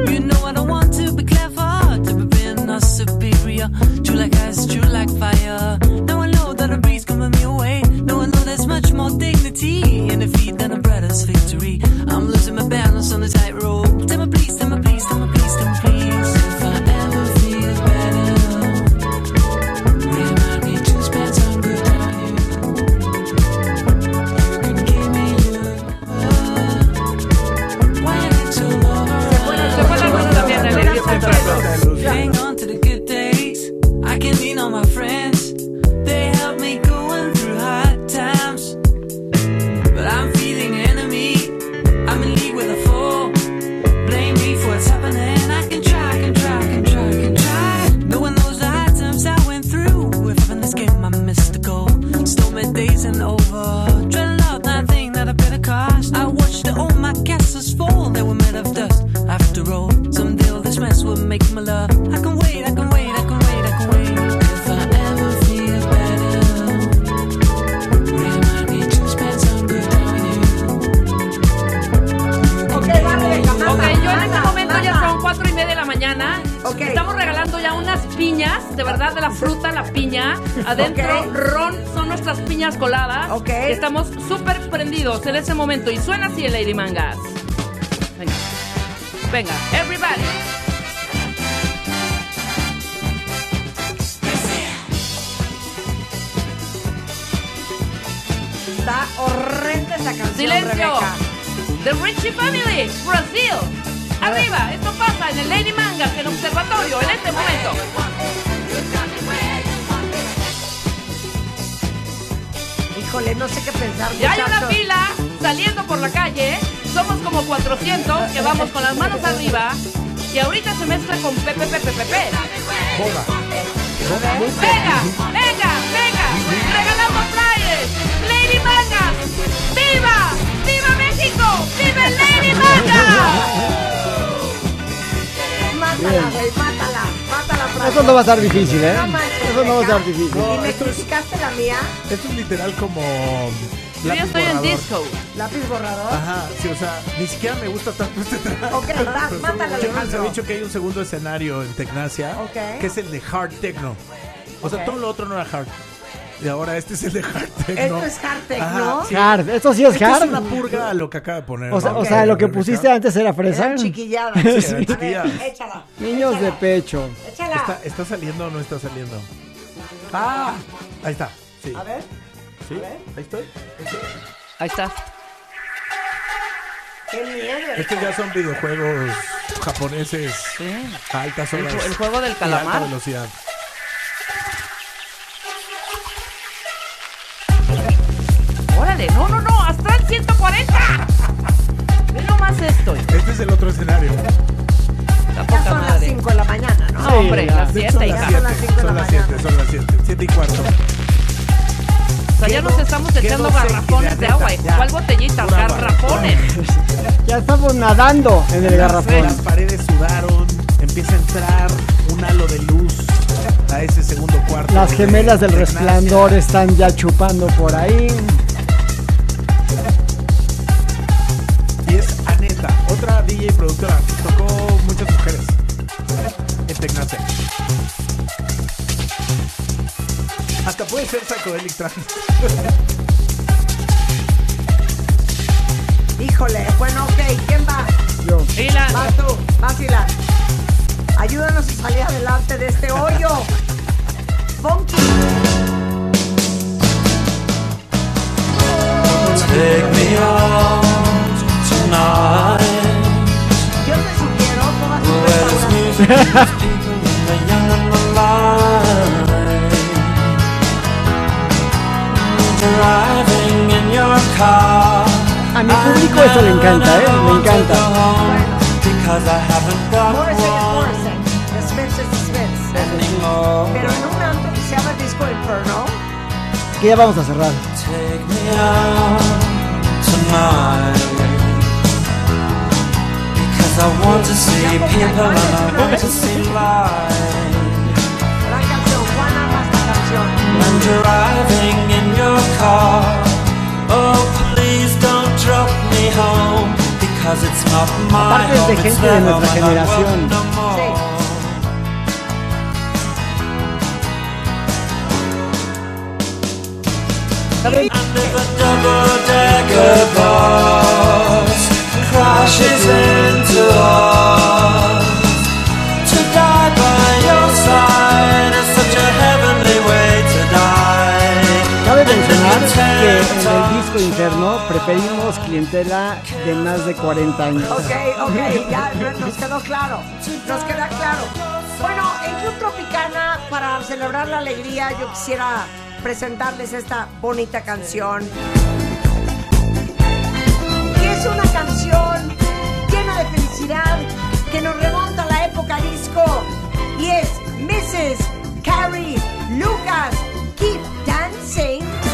Ya hay una fila saliendo por la calle. Somos como 400 que vamos con las manos arriba. Y ahorita se mezcla con Pepe Pepe Pepe. Boda. Venga, venga, venga. Regalamos flyers. Lady Mangas. ¡Viva! ¡Viva México! ¡Viva Lady Mangas! Mátala, güey, mátala. Mátala, Franco. Eso no va a estar difícil, ¿eh? No manches, Eso no va a estar difícil. ¿Y me criticaste la mía? Esto es literal como. Yo ya estoy en borrador. disco. ¿Lápiz borrador? Ajá, sí, o sea, ni siquiera me gusta tanto este track. Ok, va, mátala, Yo les había dicho que hay un segundo escenario en Tecnacia, Ok. que es el de Hard Techno. O sea, Ok. todo lo otro no era hard. Y ahora este es el de Hard Techno. Esto es hard techno. Ajá, sí. Hard, esto sí es Esto hard. es una purga a lo que acaba de poner. O sea, ¿no? o sea, lo que pusiste antes era fresa. Eran chiquilladas. Sí, A eran ver, échala. Niños de pecho. Échala. ¿Está, ¿Está saliendo o no está saliendo? Ah, ahí está. Sí. A ver, ¿Sí? Ahí estoy. Ahí está. qué miedo. Estos ya son videojuegos japoneses Sí. a altas El, horas. ju- el juego del y alta calamar. velocidad. Órale, no, no, no, hasta el 140. Ve nomás esto. Este es el otro escenario. Ya poca son las madre. 5 de la mañana, ¿no? No, hombre, las Son 7, las hija. Ya son las 7, cinco de son la las 7, mañana. son las 7, 7 y cuarto. O sea, ya nos estamos echando garrafones de agua. hijo. ¿Cuál botellita? Garrafones. Ya estamos nadando en el garrafón. Las paredes sudaron, empieza a entrar un halo de luz a ese segundo cuarto. Las gemelas del resplandor están ya chupando por ahí. Y es Aneta, otra DJ productora. Tocó muchas mujeres. Puede ser Psychedelic Trance. Híjole, bueno, ok, ¿quién va? Yo. Ilan. Vas tú, vas Ilan. Ayúdanos a salir adelante de este hoyo. Funky. Take me out tonight. Yo te sugiero, A mi público esto le encanta, ¿eh? Le encanta. Es es. Pero en un antro que se llama Disco Inferno, Que ya vamos a cerrar. Take me out tonight. Because I want to see people and I want to see light. gran canción. I'm driving in your car. Oh, please don't drop me home. Because it's not my Aparte es de home. It's gente de their nuestra home and I'm generación. welcome no more. ¿Saben? And if double-decker bus crashes into us, preferimos clientela de más de 40 años. Ok, ok, ya nos quedó claro. Nos queda claro. Bueno, en Club Tropicana, para celebrar la alegría, yo quisiera presentarles esta bonita canción. Que es una canción llena de felicidad que nos remonta a la época disco. Y es Mrs. Carrie Lucas. Keep dancing.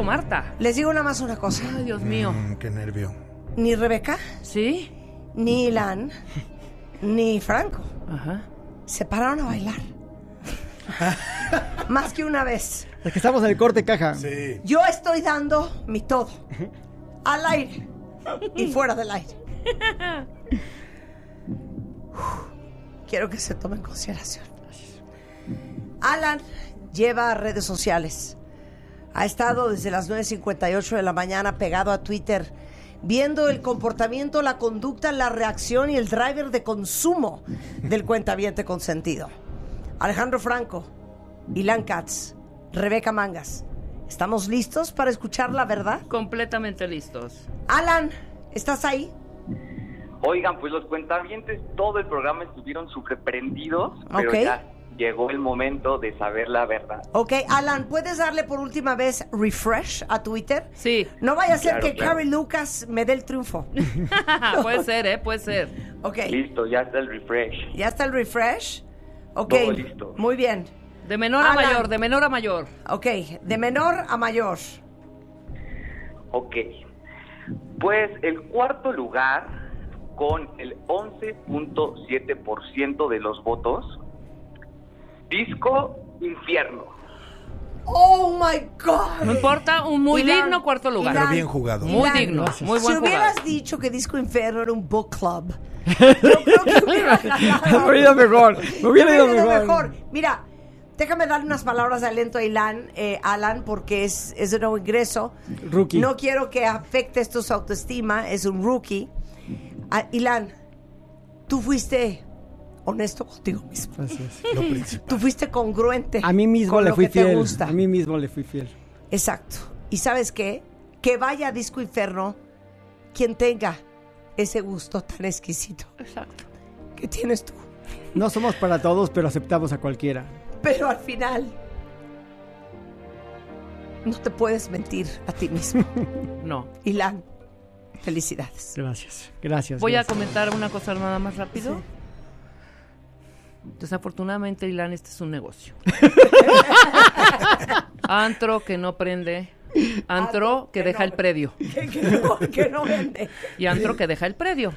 Marta. Les digo nada más una cosa. Ay, Dios mío. Mm, qué nervio. Ni Rebeca, ¿Sí? ni Ilan, ni Franco Ajá. se pararon a bailar. Más que una vez. Es que estamos en el corte caja. Sí. Yo estoy dando mi todo. Al aire y fuera del aire. Quiero que se tome en consideración. Alan lleva redes sociales. Ha estado desde las 9.58 de la mañana pegado a Twitter, viendo el comportamiento, la conducta, la reacción y el driver de consumo del cuentaviente consentido. Alejandro Franco, Ilan Katz, Rebeca Mangas. ¿Estamos listos para escuchar la verdad? Completamente listos. Alan, ¿estás ahí? Oigan, pues los cuentavientes todo el programa estuvieron súper prendidos, pero Ok. ya llegó el momento de saber la verdad. Ok, Alan, ¿puedes darle por última vez refresh a Twitter? Sí. No vaya a ser Claro, que claro. Carrie Lucas me dé el triunfo. puede ser, ¿eh? Puede ser. Ok, Listo, ya está el refresh. ¿ya está el refresh? Ok, Todo listo. muy bien. De menor a mayor, de menor a mayor. Ok, de menor a mayor. Ok. Pues el cuarto lugar, con el 11.7% de los votos, Disco Infierno. Oh my God. No importa, un muy Ilan, digno cuarto lugar. Ilan, Pero bien jugado. Muy Ilan, digno, muy Si buen hubieras jugado. dicho que Disco Inferno era un book club, yo creo que hubiera ganado. Me hubiera ido mejor. Me hubiera ido mejor. Mira, déjame dar unas palabras de aliento a Ilan, eh, Alan, porque es, es de nuevo ingreso. Rookie. No quiero que afecte esto su autoestima, es un rookie. Ah, Ilan, tú fuiste honesto contigo mismo. Así es. Lo principal. Tú fuiste congruente. A mí mismo con le lo fui que te fiel. gusta. A mí mismo le fui fiel. Exacto. ¿Y sabes qué? Que vaya a Disco Inferno quien tenga ese gusto tan exquisito Exacto. que tienes tú. No somos para todos, pero aceptamos a cualquiera. Pero al final no te puedes mentir a ti mismo. No. Ilan, felicidades. Gracias. Gracias. Voy a comentar una cosa nada más rápido. Desafortunadamente, Ilan, este es un negocio. Antro que no prende. Antro que deja el predio. Que, que no, que no vende. Y antro que deja el predio.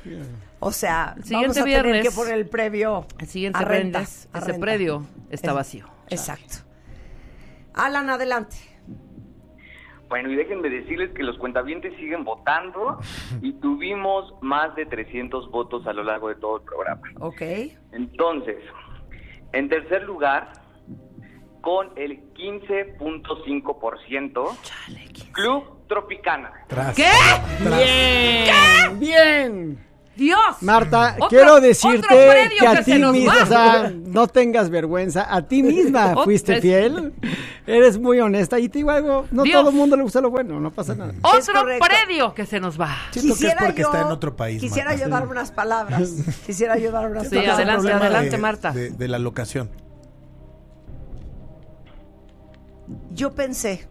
O sea, El vamos siguiente tener viernes- que poner el previo El siguiente a ese renta. predio está Es- vacío. Exacto. Alan, adelante. Bueno, y déjenme decirles que los cuentavientes siguen votando y tuvimos más de 300 votos a lo largo de todo el programa. Ok. Entonces, en tercer lugar, con el 15.5%, Club Tropicana. Tras, ¿Qué? tras. Bien. Bien. Dios. Marta, Otro- quiero otro decirte predio que a que ti nos misma, o sea, no tengas vergüenza, a ti misma Ot- fuiste es- fiel, eres muy honesta y te digo algo, no Dios. todo el mundo le gusta lo bueno, no pasa nada. Otro predio que se nos va. Siento que es porque está en otro país. Quisiera Marta. yo dar unas palabras. Quisiera yo dar unas Sí, palabras. adelante, adelante, de- Marta. De, de la locación. Yo pensé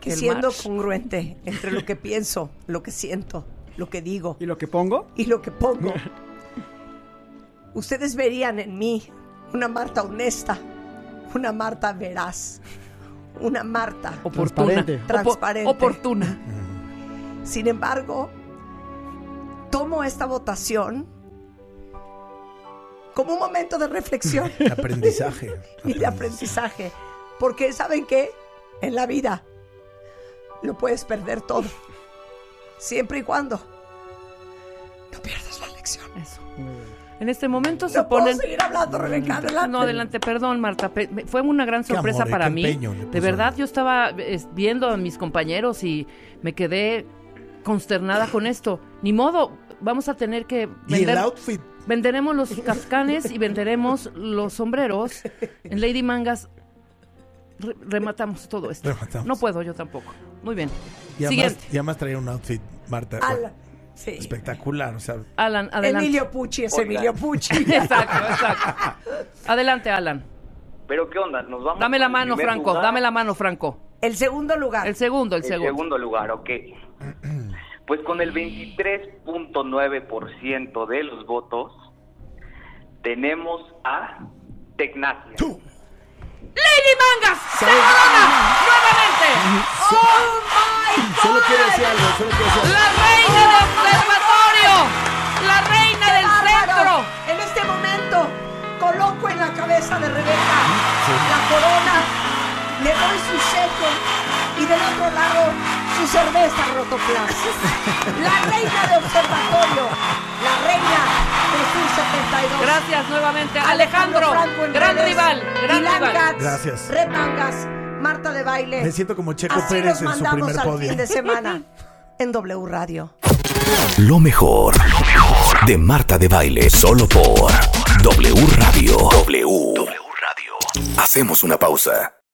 que El siendo congruente entre lo que pienso, lo que siento, lo que digo ¿Y lo que pongo? y lo que pongo, ustedes verían en mí una Marta honesta, una Marta veraz, una Marta Oportuna. Transparente. Transparente. oportuna. Sin embargo, tomo esta votación como un momento de reflexión Aprendizaje. y de aprendizaje. Porque, ¿saben qué? En la vida lo puedes perder todo. Siempre y cuando no pierdas la lección. Eso. En este momento se No puedo ponen. seguir hablando, Rebeca, adelante. No, adelante, perdón, Marta. Fue una gran sorpresa amor, para mí. empeño De verdad, yo estaba es, viendo a mis compañeros y me quedé consternada con esto. Ni modo, vamos a tener que Y el vender. outfit. Venderemos los cascanes y venderemos los sombreros. En Lady Mangas re- rematamos todo esto. Rematamos. No puedo yo tampoco. Muy bien. Y además, Siguiente. y además traía un outfit, Marta. Ala, sí. Espectacular. O sea, Alan, adelante. Emilio Pucci es Oigan. Emilio Pucci. Exacto, exacto. Adelante, Alan. Pero ¿qué onda? Nos vamos Dame la el mano, Franco. lugar? Dame la mano, Franco. El segundo lugar. El segundo, el El segundo. segundo lugar, ok. Pues con el 23.9% de los votos tenemos a Tecnacia. ¡Lady Mangas! ¡Se corona! ¡Nuevamente! ¡Oh, my God! solo quiero decir algo, solo quiero decir algo. ¡La reina del observatorio! ¡La reina ¡Qué del bárbaro! centro! En este momento coloco en la cabeza de Rebeca la corona, le doy su sello y del otro lado su cerveza Rotoplas. La reina de observatorio, la reina de su 72. Gracias nuevamente. Alejandro, en gran redes, rival, gran Ilan rival. Gracias. Red Mangas, Marta de Baile. Me siento como Checo Así Pérez en su primer al podio. fin de semana en W Radio. Lo mejor, lo mejor de Marta de Baile, solo por W Radio. W. W Radio. Hacemos una pausa.